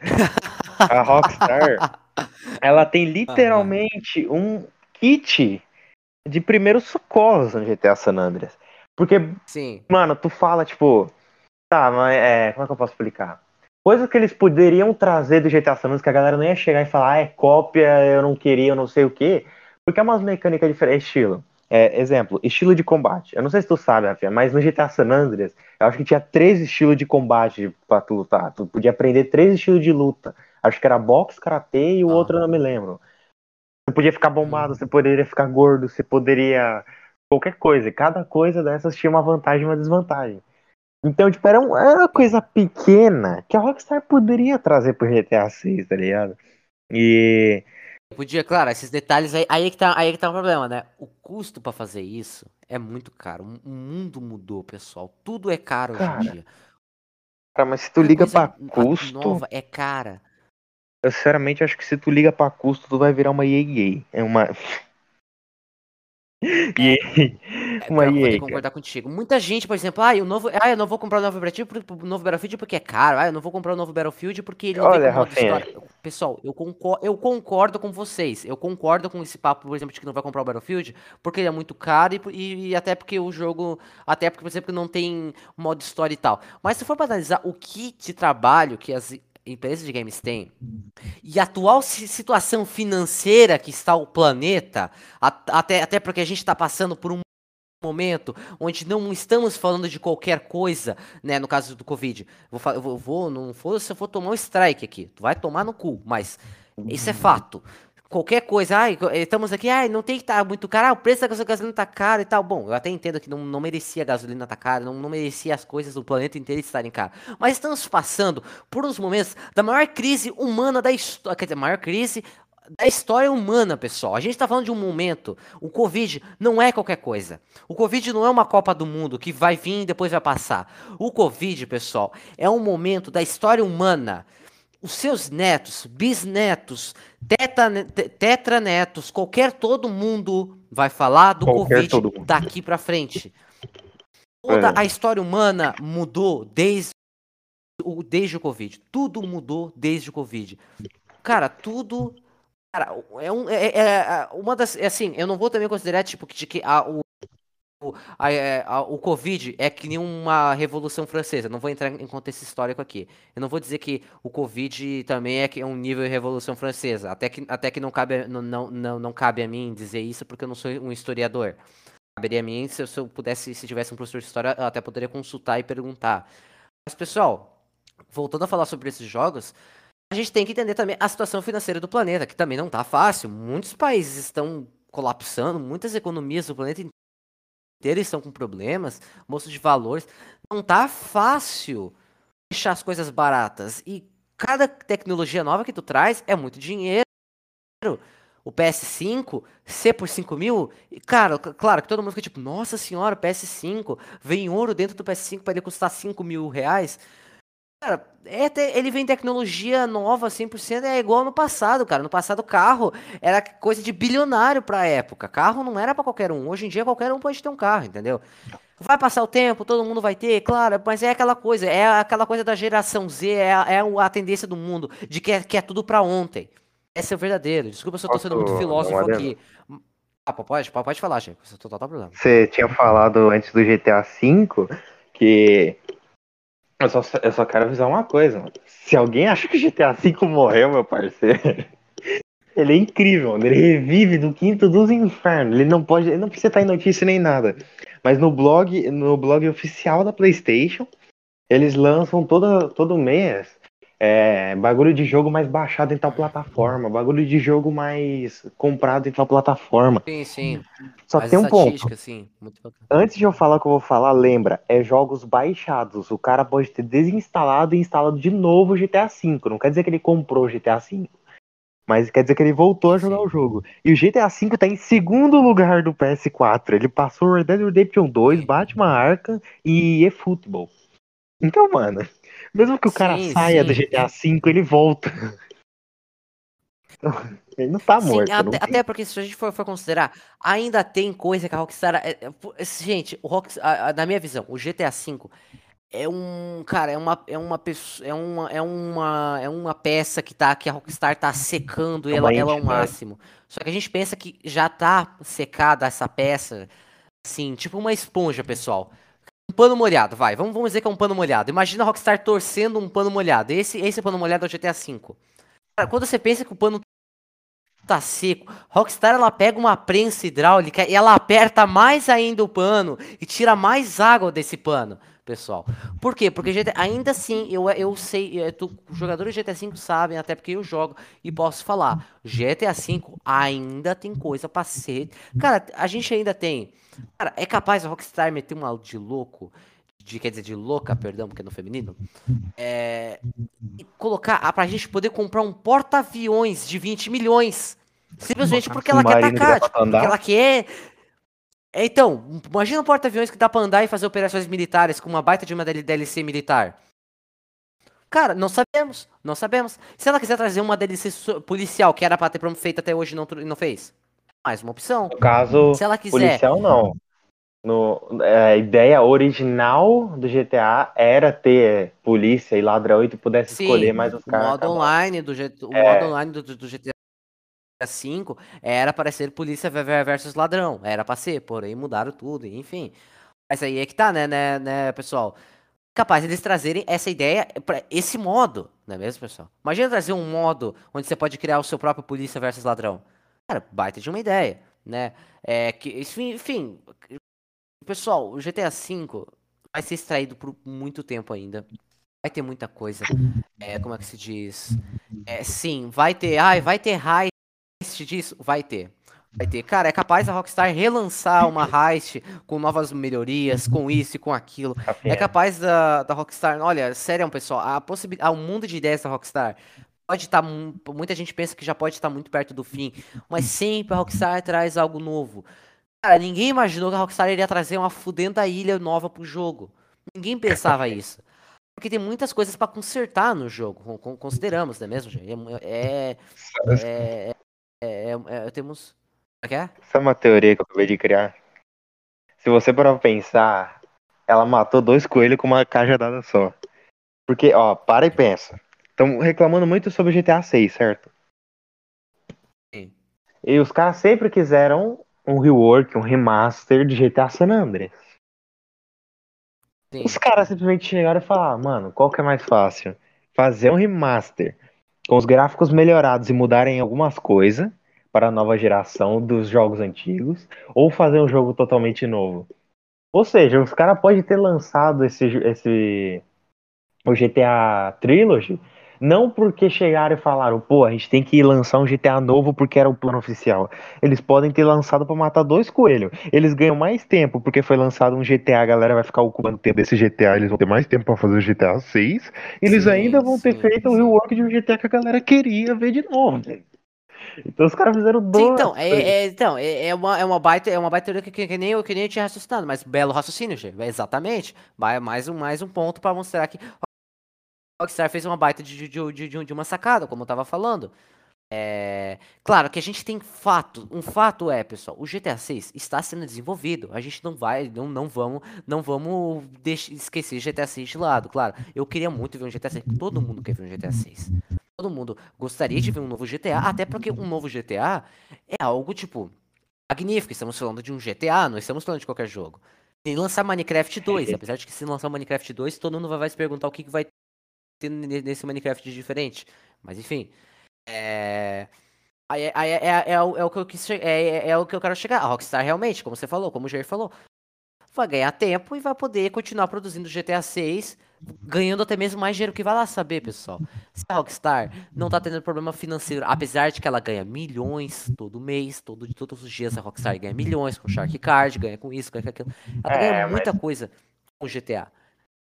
Speaker 3: A Rockstar, ela tem literalmente um kit de primeiros socorros no GTA San Andreas. Porque, Sim. mano, tu fala, tipo, tá, mas é, como é que eu posso explicar? Coisa que eles poderiam trazer do GTA San Andreas que a galera não ia chegar e falar, ah, é cópia, eu não queria, eu não sei o quê. Porque é umas mecânicas diferentes, estilo. É, exemplo, estilo de combate. Eu não sei se tu sabe, Rafinha, mas no GTA San Andreas, eu acho que tinha três estilos de combate pra tu lutar. Tu podia aprender três estilos de luta. Acho que era boxe, karatê e o ah. outro eu não me lembro. Você podia ficar bombado, uhum. você poderia ficar gordo, você poderia. qualquer coisa. Cada coisa dessas tinha uma vantagem e uma desvantagem. Então, tipo, era, um, era uma coisa pequena que a Rockstar poderia trazer pro GTA 6, tá ligado? E.
Speaker 2: Podia, claro, esses detalhes aí, aí que tá, aí que tá o problema, né? O custo para fazer isso é muito caro. O mundo mudou, pessoal. Tudo é caro cara, hoje em dia.
Speaker 3: Cara, mas se tu liga para custo,
Speaker 2: nova é cara.
Speaker 3: Eu sinceramente acho que se tu liga para custo, tu vai virar uma EA. É uma
Speaker 2: E é, uma EA, vou concordar contigo. Muita gente, por exemplo, ah, eu, novo, ah, eu não vou comprar o novo Battlefield, o novo Battlefield porque é caro. Ah, eu não vou comprar o novo Battlefield porque ele não
Speaker 3: Olha, tem história.
Speaker 2: Pessoal, eu concordo, eu concordo com vocês. Eu concordo com esse papo, por exemplo, de que não vai comprar o Battlefield porque ele é muito caro e, e, e até porque o jogo, até porque, por exemplo, não tem modo história e tal. Mas se for para analisar o kit de trabalho que as empresas de games têm e a atual situação financeira que está o planeta, até, até porque a gente está passando por um momento onde não estamos falando de qualquer coisa, né, no caso do Covid. Vou, eu vou, não for se eu for tomar um strike aqui, tu vai tomar no cu, mas isso é fato. Qualquer coisa, ai, estamos aqui, ai, não tem que estar tá muito caro, ah, o preço da gasolina tá caro e tal. Bom, eu até entendo que não, não merecia a gasolina tá cara, não, não merecia as coisas do planeta inteiro estarem caras. Mas estamos passando por uns momentos da maior crise humana da história, quer dizer, maior crise da história humana, pessoal. A gente está falando de um momento. O Covid não é qualquer coisa. O Covid não é uma Copa do Mundo que vai vir e depois vai passar. O Covid, pessoal, é um momento da história humana. Os seus netos, bisnetos, teta, tetranetos, qualquer todo mundo vai falar do qualquer Covid daqui para frente. Toda é. a história humana mudou desde o, desde o Covid. Tudo mudou desde o Covid. Cara, tudo Cara, é, um, é, é, é uma das. É assim, eu não vou também considerar, tipo, de que a, o, a, é, a, o Covid é que nem uma revolução francesa. Não vou entrar em contexto histórico aqui. Eu não vou dizer que o Covid também é, que é um nível de revolução francesa. Até que, até que não, cabe, não, não, não, não cabe a mim dizer isso, porque eu não sou um historiador. Caberia a mim, se eu, se eu pudesse, se tivesse um professor de história, eu até poderia consultar e perguntar. Mas, pessoal, voltando a falar sobre esses jogos, a gente tem que entender também a situação financeira do planeta, que também não está fácil. Muitos países estão colapsando, muitas economias do planeta inteiro estão com problemas, moço de valores. Não está fácil deixar as coisas baratas. E cada tecnologia nova que tu traz é muito dinheiro. O PS5, C por 5 mil, cara, claro que todo mundo fica tipo, nossa senhora, PS5, vem ouro dentro do PS5 para ele custar 5 mil reais. Cara, é, ele vem tecnologia nova 100%, é igual no passado, cara. No passado, carro era coisa de bilionário pra época. Carro não era para qualquer um. Hoje em dia, qualquer um pode ter um carro, entendeu? Vai passar o tempo, todo mundo vai ter, claro, mas é aquela coisa, é aquela coisa da geração Z, é a, é a tendência do mundo, de que é, que é tudo pra ontem. Esse é o verdadeiro. Desculpa se eu tô sendo muito filósofo aqui. Ah, pode, pode falar, Chico. Isso é total problema.
Speaker 3: Você tinha falado antes do GTA V que eu só, eu só quero avisar uma coisa, mano. Se alguém acha que GTA V morreu, meu parceiro, ele é incrível, mano. Ele revive do quinto dos infernos. Ele não pode, ele não precisa estar em notícia nem nada. Mas no blog, no blog oficial da PlayStation, eles lançam toda, todo mês é, bagulho de jogo mais baixado em tal plataforma, bagulho de jogo mais comprado em tal plataforma.
Speaker 2: Sim, sim.
Speaker 3: Só tem um ponto. Sim. Antes de eu falar o que eu vou falar, lembra, é jogos baixados. O cara pode ter desinstalado e instalado de novo o GTA V. Não quer dizer que ele comprou o GTA V. Mas quer dizer que ele voltou a jogar sim. o jogo. E o GTA V tá em segundo lugar do PS4. Ele passou Red Dead Redemption 2, Batman Arkham e eFootball. Então, mano, mesmo que o cara sim, saia sim. do GTA V, ele volta. Ele não tá morto. Sim,
Speaker 2: até, não até, porque se a gente for, for, considerar, ainda tem coisa que a Rockstar. É, é, gente, o Rockstar, na minha visão, o GTA V é um. Cara, é uma. É uma pessoa. É uma. É uma, é uma peça que, tá, que a Rockstar tá secando ela, ela ao máximo. Só que a gente pensa que já tá secada essa peça. Assim, tipo uma esponja, pessoal. Um pano molhado, vai. Vamos, vamos dizer que é um pano molhado. Imagina a Rockstar torcendo um pano molhado. Esse, esse pano molhado é o GTA V. Cara, quando você pensa que o pano tá seco, Rockstar ela pega uma prensa hidráulica e ela aperta mais ainda o pano e tira mais água desse pano, pessoal. Por quê? Porque GTA, ainda assim, eu, eu sei, eu, tu, os jogadores de GTA V sabem, até porque eu jogo e posso falar. GTA V ainda tem coisa pra ser. Cara, a gente ainda tem Cara, é capaz a Rockstar meter um áudio de louco, de, quer dizer, de louca, perdão, porque é no feminino, é, e colocar ah, pra gente poder comprar um porta-aviões de 20 milhões. Simplesmente porque ela quer atacar, tipo, porque ela quer. É, então, imagina um porta-aviões que dá pra andar e fazer operações militares com uma baita de uma DLC militar. Cara, não sabemos, não sabemos. Se ela quiser trazer uma DLC policial que era pra ter feita até hoje e não, não fez, mais uma opção.
Speaker 3: No caso, se ela quiser... policial não. No, é, a ideia original do GTA era ter polícia e ladrão e tu pudesse Sim, escolher mais os caras.
Speaker 2: O modo online do, o é. modo online do, do GTA V era para ser polícia versus ladrão. Era para ser, porém mudaram tudo, enfim. Mas aí é que tá, né, né, né, pessoal? Capaz eles trazerem essa ideia para esse modo, não é mesmo, pessoal? Imagina trazer um modo onde você pode criar o seu próprio polícia versus ladrão. Cara, baita de uma ideia, né? É, que, enfim, pessoal, o GTA V vai ser extraído por muito tempo ainda. Vai ter muita coisa. É, como é que se diz? É, sim, vai ter. Ai, vai ter heist heist disso? Vai ter. Vai ter. Cara, é capaz a Rockstar relançar uma heist com novas melhorias, com isso e com aquilo. É capaz da, da Rockstar. Olha, sério, pessoal, a possibilidade. o mundo de ideias da Rockstar pode estar. Tá, muita gente pensa que já pode estar muito perto do fim. Mas sempre a Rockstar traz algo novo. Cara, ninguém imaginou que a Rockstar iria trazer uma fudenta ilha nova pro jogo. Ninguém pensava isso. Porque tem muitas coisas para consertar no jogo, consideramos, não é mesmo, gente? É. é, é, é temos. É que é?
Speaker 3: Essa é uma teoria que eu acabei de criar. Se você parar pra pensar, ela matou dois coelhos com uma cajadada só. Porque, ó, para e pensa. Estão reclamando muito sobre GTA 6, certo? Sim. E os caras sempre quiseram um rework, um remaster de GTA San Andreas. Sim. Os caras simplesmente chegaram e falaram, mano, qual que é mais fácil? Fazer um remaster com os gráficos melhorados e mudarem algumas coisas para a nova geração dos jogos antigos, ou fazer um jogo totalmente novo. Ou seja, os caras podem ter lançado esse, esse o GTA Trilogy não porque chegaram e falaram, pô, a gente tem que lançar um GTA novo porque era o plano oficial. Eles podem ter lançado para matar dois coelhos. Eles ganham mais tempo porque foi lançado um GTA, a galera vai ficar ocupando tempo desse GTA, eles vão ter mais tempo para fazer o GTA 6. Eles sim, ainda vão ter sim, feito o rework de um GTA que a galera queria ver de novo. Então os caras fizeram dois.
Speaker 2: então, é, é, então é, é, uma, é uma baita, é uma baita que, que, que, nem eu, que nem eu tinha raciocinado, mas belo raciocínio, gente. Exatamente. Vai mais um, mais um ponto para mostrar que Rockstar fez uma baita de, de, de, de uma sacada, como eu tava falando. É... Claro que a gente tem fato. Um fato é, pessoal, o GTA 6 está sendo desenvolvido. A gente não vai, não, não vamos, não vamos esquecer GTA 6 de lado. Claro, eu queria muito ver um GTA 6. Todo mundo quer ver um GTA 6. Todo mundo gostaria de ver um novo GTA, até porque um novo GTA é algo tipo magnífico. Estamos falando de um GTA, não estamos falando de qualquer jogo. E lançar Minecraft 2, apesar de que se lançar Minecraft 2, todo mundo vai se perguntar o que, que vai nesse Minecraft diferente. Mas enfim. É. É, é, é, é, o, é, o que eu quis, é, é, é, o que eu quero chegar. A Rockstar realmente, como você falou, como o Jair falou, vai ganhar tempo e vai poder continuar produzindo GTA 6, ganhando até mesmo mais dinheiro que vai lá saber, pessoal. Se a Rockstar não tá tendo problema financeiro, apesar de que ela ganha milhões todo mês, todo, todos os dias a Rockstar ganha milhões com Shark Card, ganha com isso, ganha com aquilo. Ela ganha é, muita mas... coisa com GTA.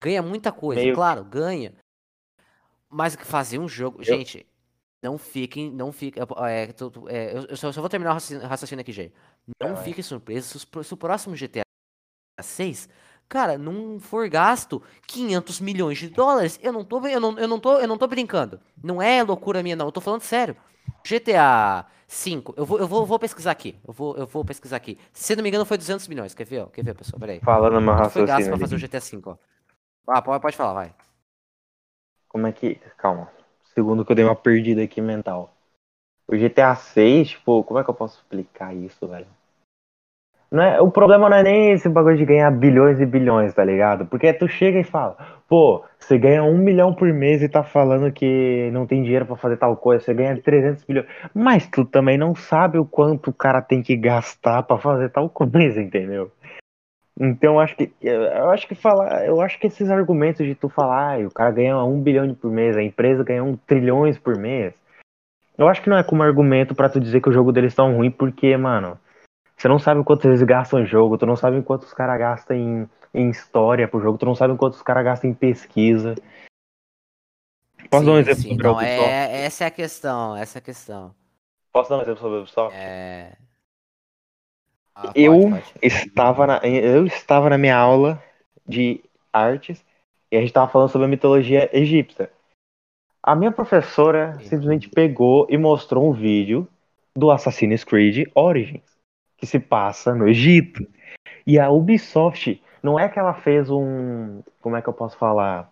Speaker 2: Ganha muita coisa, Meio... claro, ganha. Mas fazer um jogo. Eu... Gente, não fiquem. Não fiquem. É, é, eu, só, só, vou terminar o raciocínio aqui, Jay. Não fiquem surpresos se, o próximo GTA 6 cara, não for gasto 500 milhões de dólares, eu não tô, eu não, eu não tô, eu não tô brincando. Não é loucura minha não, eu tô falando sério. GTA 5, eu vou, eu vou, vou pesquisar aqui. Eu vou, eu vou pesquisar aqui. Se não me engano foi 200 milhões. Quer ver, ó? Quer ver, pessoal? Peraí.
Speaker 3: Falando meu raciocínio. Foi gasto
Speaker 2: pra fazer o GTA 5, ó. Ah, pode, pode falar, vai.
Speaker 3: Como é que. Calma. Segundo que eu dei uma perdida aqui mental. O GTA 6, tipo, como é que eu posso explicar isso, velho? Não é, o problema não é nem esse bagulho de ganhar bilhões e bilhões, tá ligado? Porque tu chega e fala, pô, você ganha um milhão por mês e tá falando que não tem dinheiro para fazer tal coisa, você ganha 300 milhões. Mas tu também não sabe o quanto o cara tem que gastar para fazer tal coisa, entendeu? Então eu acho que eu acho que falar, eu acho que esses argumentos de tu falar, ah, o cara ganha um bilhão por mês, a empresa ganha um trilhões por mês, eu acho que não é como argumento para tu dizer que o jogo deles tão ruim, porque, mano, você não sabe quanto eles gastam em jogo, tu não sabe quanto os caras gastam em, em história pro jogo, tu não sabe quanto os caras gastam em pesquisa.
Speaker 2: Posso sim, dar um exemplo sim, sobre não, é, Essa é a questão, essa é a questão.
Speaker 3: Posso dar um exemplo sobre o Ubisoft?
Speaker 2: É...
Speaker 3: Ah, eu pode, estava na, eu estava na minha aula de artes e a gente estava falando sobre a mitologia egípcia. A minha professora simplesmente pegou e mostrou um vídeo do Assassin's Creed Origins, que se passa no Egito. E a Ubisoft, não é que ela fez um, como é que eu posso falar,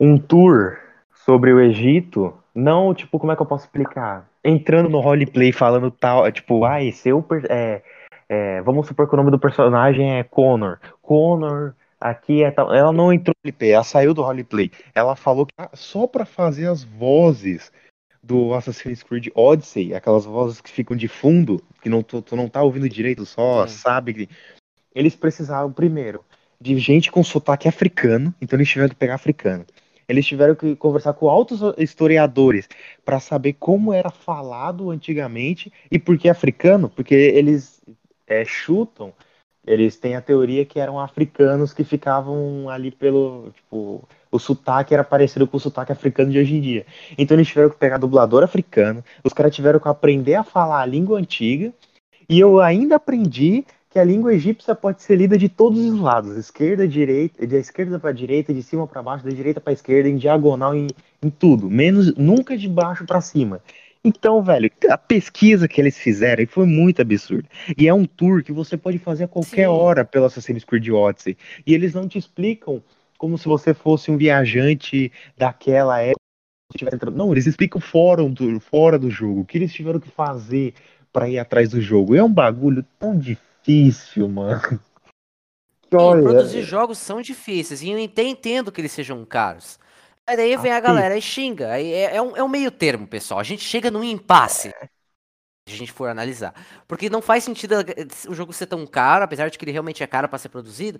Speaker 3: um tour sobre o Egito, não, tipo, como é que eu posso explicar? Entrando no roleplay falando tal, tipo, ah, esse é, é vamos supor que o nome do personagem é Connor. Connor aqui é tal. Ela não entrou no roleplay, ela saiu do roleplay. Ela falou que ah, só para fazer as vozes do Assassin's Creed Odyssey, aquelas vozes que ficam de fundo, que não, tu, tu não tá ouvindo direito, só sabe que. Eles precisavam, primeiro, de gente com sotaque africano, então eles tiveram que pegar africano. Eles tiveram que conversar com altos historiadores para saber como era falado antigamente e por que africano, porque eles é, chutam, eles têm a teoria que eram africanos que ficavam ali pelo, tipo, o sotaque era parecido com o sotaque africano de hoje em dia. Então eles tiveram que pegar dublador africano, os caras tiveram que aprender a falar a língua antiga, e eu ainda aprendi que a língua egípcia pode ser lida de todos os lados, esquerda, direita, da esquerda para direita, de cima para baixo, da direita para esquerda, em diagonal, em, em tudo, menos nunca de baixo para cima. Então, velho, a pesquisa que eles fizeram foi muito absurda. E é um tour que você pode fazer a qualquer Sim. hora pelo Assassin's Creed Odyssey. E eles não te explicam como se você fosse um viajante daquela época. Não, eles explicam fora do, fora do jogo, o que eles tiveram que fazer para ir atrás do jogo. É um bagulho tão difícil, mano.
Speaker 2: Olha... produzir jogos são difíceis, e eu entendo que eles sejam caros. Aí daí vem a galera e xinga. Aí é, é, um, é um meio termo, pessoal. A gente chega num impasse. Se a gente for analisar. Porque não faz sentido o jogo ser tão caro, apesar de que ele realmente é caro para ser produzido.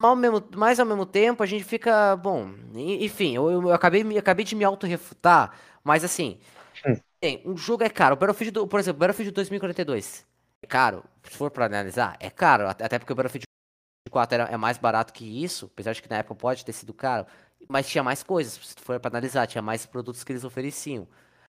Speaker 2: Mas ao, mesmo, mas ao mesmo tempo a gente fica. Bom, enfim, eu, eu acabei, eu acabei de me auto-refutar, mas assim. Bem, um jogo é caro. O Battlefield, do, por exemplo, Battlefield 2042 é caro. Se for para analisar, é caro. Até porque o Battlefield 4 era, é mais barato que isso, apesar de que na época pode ter sido caro. Mas tinha mais coisas, se for para analisar, tinha mais produtos que eles ofereciam.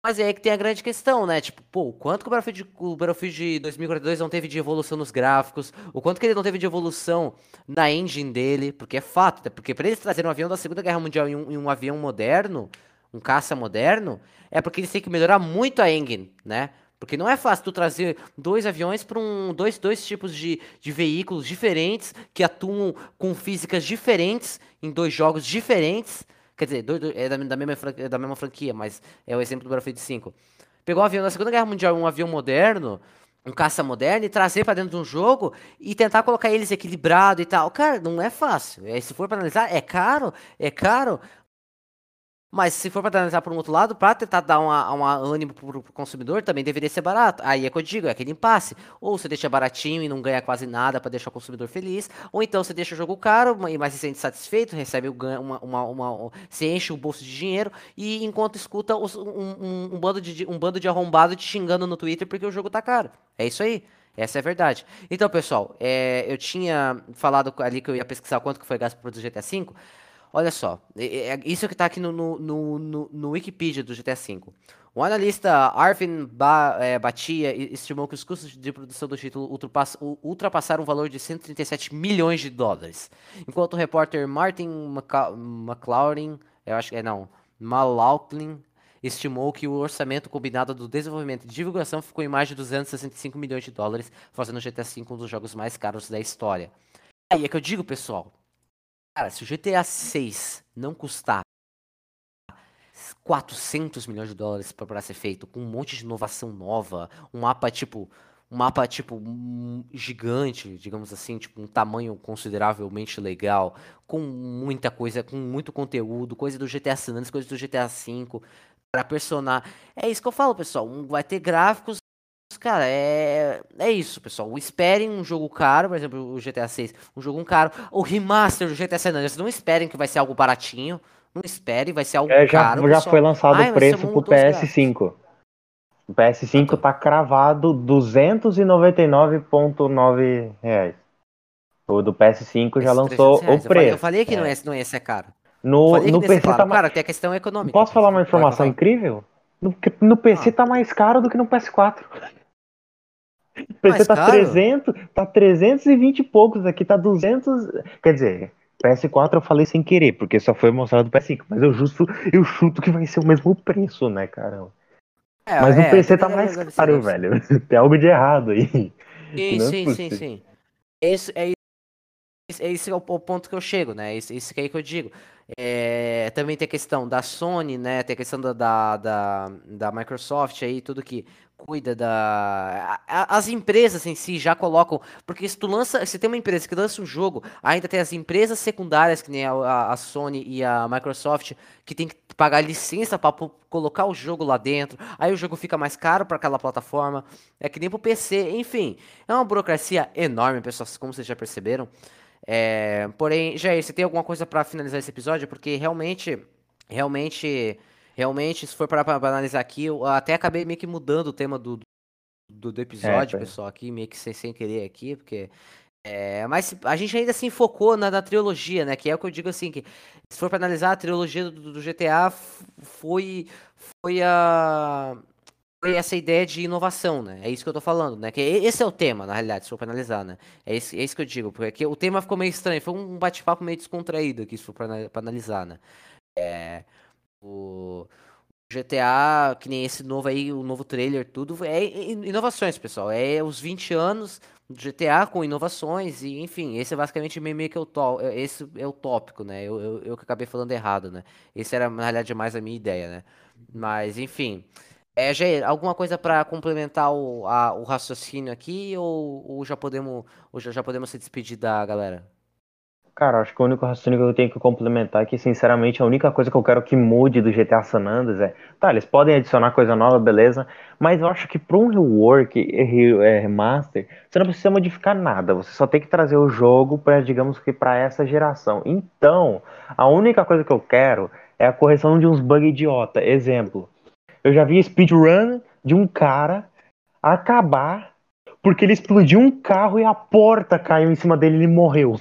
Speaker 2: Mas é aí que tem a grande questão, né? Tipo, pô, o quanto que o Battlefield, o Battlefield de 2042 não teve de evolução nos gráficos, o quanto que ele não teve de evolução na engine dele, porque é fato, né? porque para eles trazerem um avião da Segunda Guerra Mundial em um, em um, avião moderno, um caça moderno, é porque eles têm que melhorar muito a engine, né? Porque não é fácil tu trazer dois aviões para um, dois, dois tipos de, de veículos diferentes que atuam com físicas diferentes em dois jogos diferentes Quer dizer, do, do, é da, da, mesma, é da mesma franquia, mas é o exemplo do Battlefield 5. Pegou um avião da Segunda Guerra Mundial, um avião moderno, um caça moderno, e trazer para dentro de um jogo e tentar colocar eles equilibrado e tal. Cara, não é fácil. É, se for para analisar, é caro, é caro, mas se for para analisar por um outro lado, para tentar dar uma, uma ânimo pro, pro consumidor, também deveria ser barato. Aí é que eu digo, é aquele impasse. Ou você deixa baratinho e não ganha quase nada para deixar o consumidor feliz, ou então você deixa o jogo caro, mas se sente satisfeito, recebe uma, uma, uma, se enche o bolso de dinheiro, e enquanto escuta um, um, um, bando de, um bando de arrombado te xingando no Twitter porque o jogo tá caro. É isso aí. Essa é a verdade. Então, pessoal, é, eu tinha falado ali que eu ia pesquisar quanto que foi gasto para produzir GTA V. Olha só, é, isso que está aqui no, no, no, no, Wikipedia do GTA V. O analista Arvin ba, é, Batia estimou que os custos de produção do título ultrapass, ultrapassaram o valor de 137 milhões de dólares. Enquanto o repórter Martin McLaurin, eu acho que é não, Malaughlin, estimou que o orçamento combinado do desenvolvimento e divulgação ficou em mais de 265 milhões de dólares, fazendo o GTA V um dos jogos mais caros da história. Aí é que eu digo, pessoal, Cara, se o GTA 6 não custar 400 milhões de dólares para ser feito, com um monte de inovação nova, um mapa tipo um mapa tipo gigante, digamos assim, tipo um tamanho consideravelmente legal, com muita coisa, com muito conteúdo, coisa do GTA San Andreas, coisa do GTA V, para personar. É isso que eu falo, pessoal. Vai ter gráficos Cara, é, é isso, pessoal. Esperem um jogo caro, por exemplo, o GTA 6, um jogo caro. O remaster do GTA San Andreas, não esperem que vai ser algo baratinho. Não esperem, vai ser algo é,
Speaker 3: já,
Speaker 2: caro.
Speaker 3: Já pessoal. foi lançado o preço pro PS5. O PS5 ah, tá cravado 299,9 reais. O do PS5 já lançou o preço. Eu falei,
Speaker 2: eu falei que é. não, ia, não ia ser caro.
Speaker 3: No, no PC tá
Speaker 2: mais... Cara, tem a questão econômica.
Speaker 3: Posso falar uma informação incrível? No, no PC ah. tá mais caro do que no PS4. O PC tá caro? 300, tá 320 e poucos aqui, tá 200, quer dizer, PS4 eu falei sem querer, porque só foi mostrado do PS5, mas eu justo, eu chuto que vai ser o mesmo preço, né, caramba. É, mas é, o PC tá mais caro, velho. Tem algo de errado aí.
Speaker 2: Sim, é sim, sim, sim. Esse é, esse é o ponto que eu chego, né? Esse, esse que é aí que eu digo. É, também tem a questão da Sony, né? Tem a questão da, da, da, da Microsoft aí, tudo que cuida da. As empresas em si já colocam. Porque se tu lança. Se tem uma empresa que lança um jogo, ainda tem as empresas secundárias, que nem a, a Sony e a Microsoft, que tem que pagar licença para colocar o jogo lá dentro. Aí o jogo fica mais caro para aquela plataforma. É que nem pro PC. Enfim, é uma burocracia enorme, pessoal, como vocês já perceberam. É, porém, Jair, você tem alguma coisa para finalizar esse episódio? Porque realmente realmente, realmente, se for para analisar aqui, eu até acabei meio que mudando o tema do, do, do episódio,
Speaker 3: É,
Speaker 2: pessoal, aqui, meio que sem, sem querer aqui, porque. É, mas a gente ainda assim focou na, na trilogia, né? Que é o que eu digo assim, que se for para analisar a trilogia do, do GTA, foi, foi a. Foi essa ideia de inovação, né? É isso que eu tô falando, né? Que e- esse é o tema, na realidade, se for pra analisar, né? É isso, é isso que eu digo, porque o tema ficou meio estranho, foi um bate-papo meio descontraído aqui, se for pra, pra analisar, né? É, o GTA, que nem esse novo aí, o novo trailer, tudo, é inovações, pessoal. É os 20 anos do GTA com inovações, e enfim, esse é basicamente meio, que o tó- é- esse é o tópico, né? Eu, eu, eu que acabei falando errado, né? Esse era, na realidade, mais a minha ideia, né? Mas, enfim. É, Jair, alguma coisa pra complementar o, a- o raciocínio aqui, ou, ou já podemos, ou já, já podemos se despedir da galera?
Speaker 3: Cara, acho que o único raciocínio que eu tenho que complementar é que, sinceramente, a única coisa que eu quero que mude do GTA San Andreas é, tá, eles podem adicionar coisa nova, beleza, mas eu acho que para um rework, re- é, remaster, você não precisa modificar nada, você só tem que trazer o jogo para, digamos que, para essa geração. Então, a única coisa que eu quero é a correção de uns bugs idiota. Exemplo, eu já vi speedrun de um cara acabar porque ele explodiu um carro e a porta caiu em cima dele e ele morreu.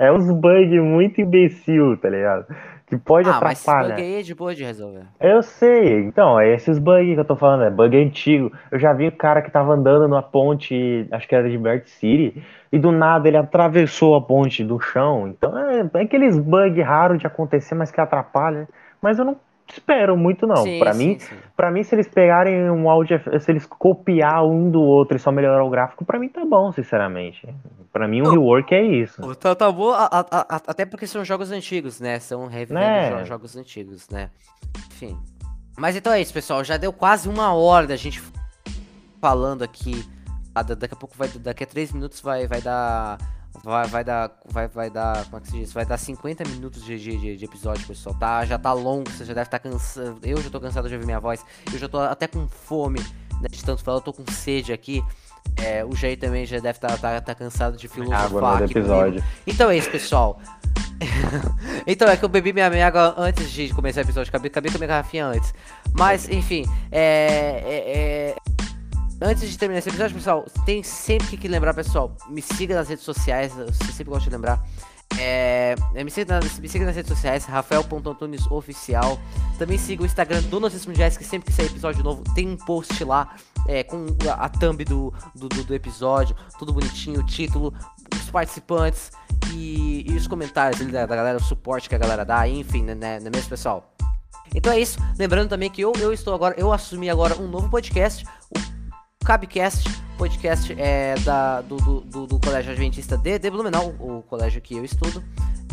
Speaker 3: É uns bugs muito imbecil, tá ligado? Que pode
Speaker 2: Ah, mas esse
Speaker 3: atrapalhar.
Speaker 2: bug aí é de boa de resolver.
Speaker 3: Eu sei, então, é esses bugs que eu tô falando, é bug antigo. Eu já vi o cara que tava andando na ponte, acho que era de Bert City, e do nada ele atravessou a ponte do chão. Então é, é aqueles bugs raros de acontecer, mas que atrapalha. Mas eu não espero muito, não.
Speaker 2: Sim,
Speaker 3: mim. Pra mim, se eles pegarem um áudio, se eles copiar um do outro e só melhorar o gráfico, pra mim tá bom, sinceramente. Pra mim, um
Speaker 2: Não.
Speaker 3: rework é isso.
Speaker 2: Tá, tá bom, a- a- a- até porque são jogos antigos, né? São revivendo
Speaker 3: Né?
Speaker 2: jo- jogos antigos, né? Enfim. Mas então é isso, pessoal. Já deu quase uma hora da gente falando aqui. Ah, da- daqui a pouco vai. Daqui a três minutos vai, vai dar. Vai, vai dar. Vai, vai dar. Como é que se diz? Vai dar 50 minutos de, de, de- episódio, pessoal. Tá, já tá longo, você já deve estar cansado. Eu já tô cansado de ouvir minha voz. Eu já tô até com fome, né? De tanto falar, eu tô com sede aqui. É, o Jair também já deve estar tá, tá cansado de filosofar
Speaker 3: Água
Speaker 2: aqui comigo.
Speaker 3: episódio.
Speaker 2: Então é isso, pessoal. então é que eu bebi minha minha água antes de começar o episódio. Acabei, acabei com a minha garrafinha antes. Mas, enfim, é, é- é- Antes de terminar esse episódio, pessoal, tem sempre que- lembrar, pessoal, me siga nas redes sociais, eu sempre gosto de lembrar. É, é, me, siga nas, me siga nas redes sociais, Rafael.Antunes Oficial. Também siga o Instagram do Notícias Mundiais, que sempre que sair episódio novo tem um post lá é, com a, a thumb do, do, do- episódio, tudo bonitinho, o título, os participantes e, e os comentários da, da galera, o suporte que a galera dá, enfim, né, né, é mesmo, pessoal? Então é isso. Lembrando também que eu, eu estou agora, eu assumi agora um novo podcast, o Cabcast, podcast é, da, do, do, do- Colégio Adventista de, de Blumenau, o colégio que eu estudo.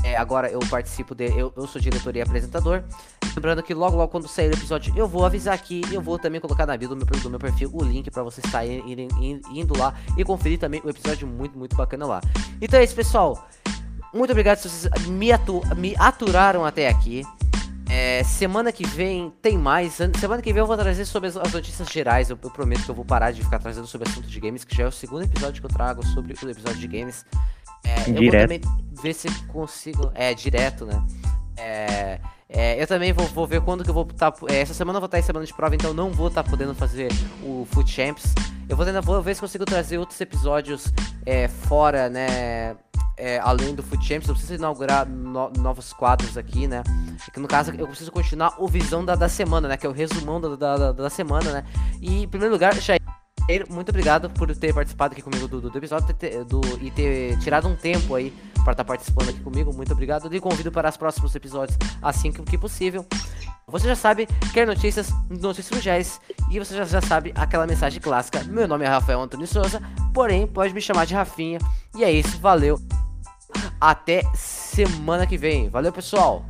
Speaker 2: É, agora eu participo de. Eu, eu sou diretor e apresentador. Lembrando que logo, logo quando sair o episódio, eu vou avisar aqui. E eu vou também colocar na bio do meu, do meu perfil o link pra vocês in- indo lá e conferir também o episódio muito, muito bacana lá. Então é isso, pessoal. Muito obrigado se vocês me, atu- me aturaram até aqui. É, semana que vem tem mais. An- Semana que vem eu vou trazer sobre as, as notícias gerais. Eu, eu prometo que eu vou parar de ficar trazendo sobre assunto de games, que já é o segundo episódio que eu trago sobre o episódio de games. É, eu vou também ver se consigo. É, direto, né? É, é, eu também vou, vou ver quando que eu vou estar. essa semana eu vou estar em semana de prova, então não vou estar podendo fazer o Foot Champs. Eu vou, tentar, vou ver se consigo trazer outros episódios é, fora, né? é, além do Foot Champs, eu preciso inaugurar no- novos quadros aqui, né? É Que no caso eu preciso continuar o visão da, da semana, né? Que é o resumão da, da, da- semana, né? E em primeiro lugar, Jair, muito obrigado por ter participado aqui comigo do, do, do episódio do, e ter tirado um tempo aí para estar participando aqui comigo. Muito obrigado. E convido para os próximos episódios assim que, que possível. Você já sabe, quer notícias, notícias mundiais. E você já, já sabe aquela mensagem clássica. Meu nome é Rafael Antônio Souza, porém pode me chamar de Rafinha. E é isso, valeu. Até semana que vem. Valeu, pessoal.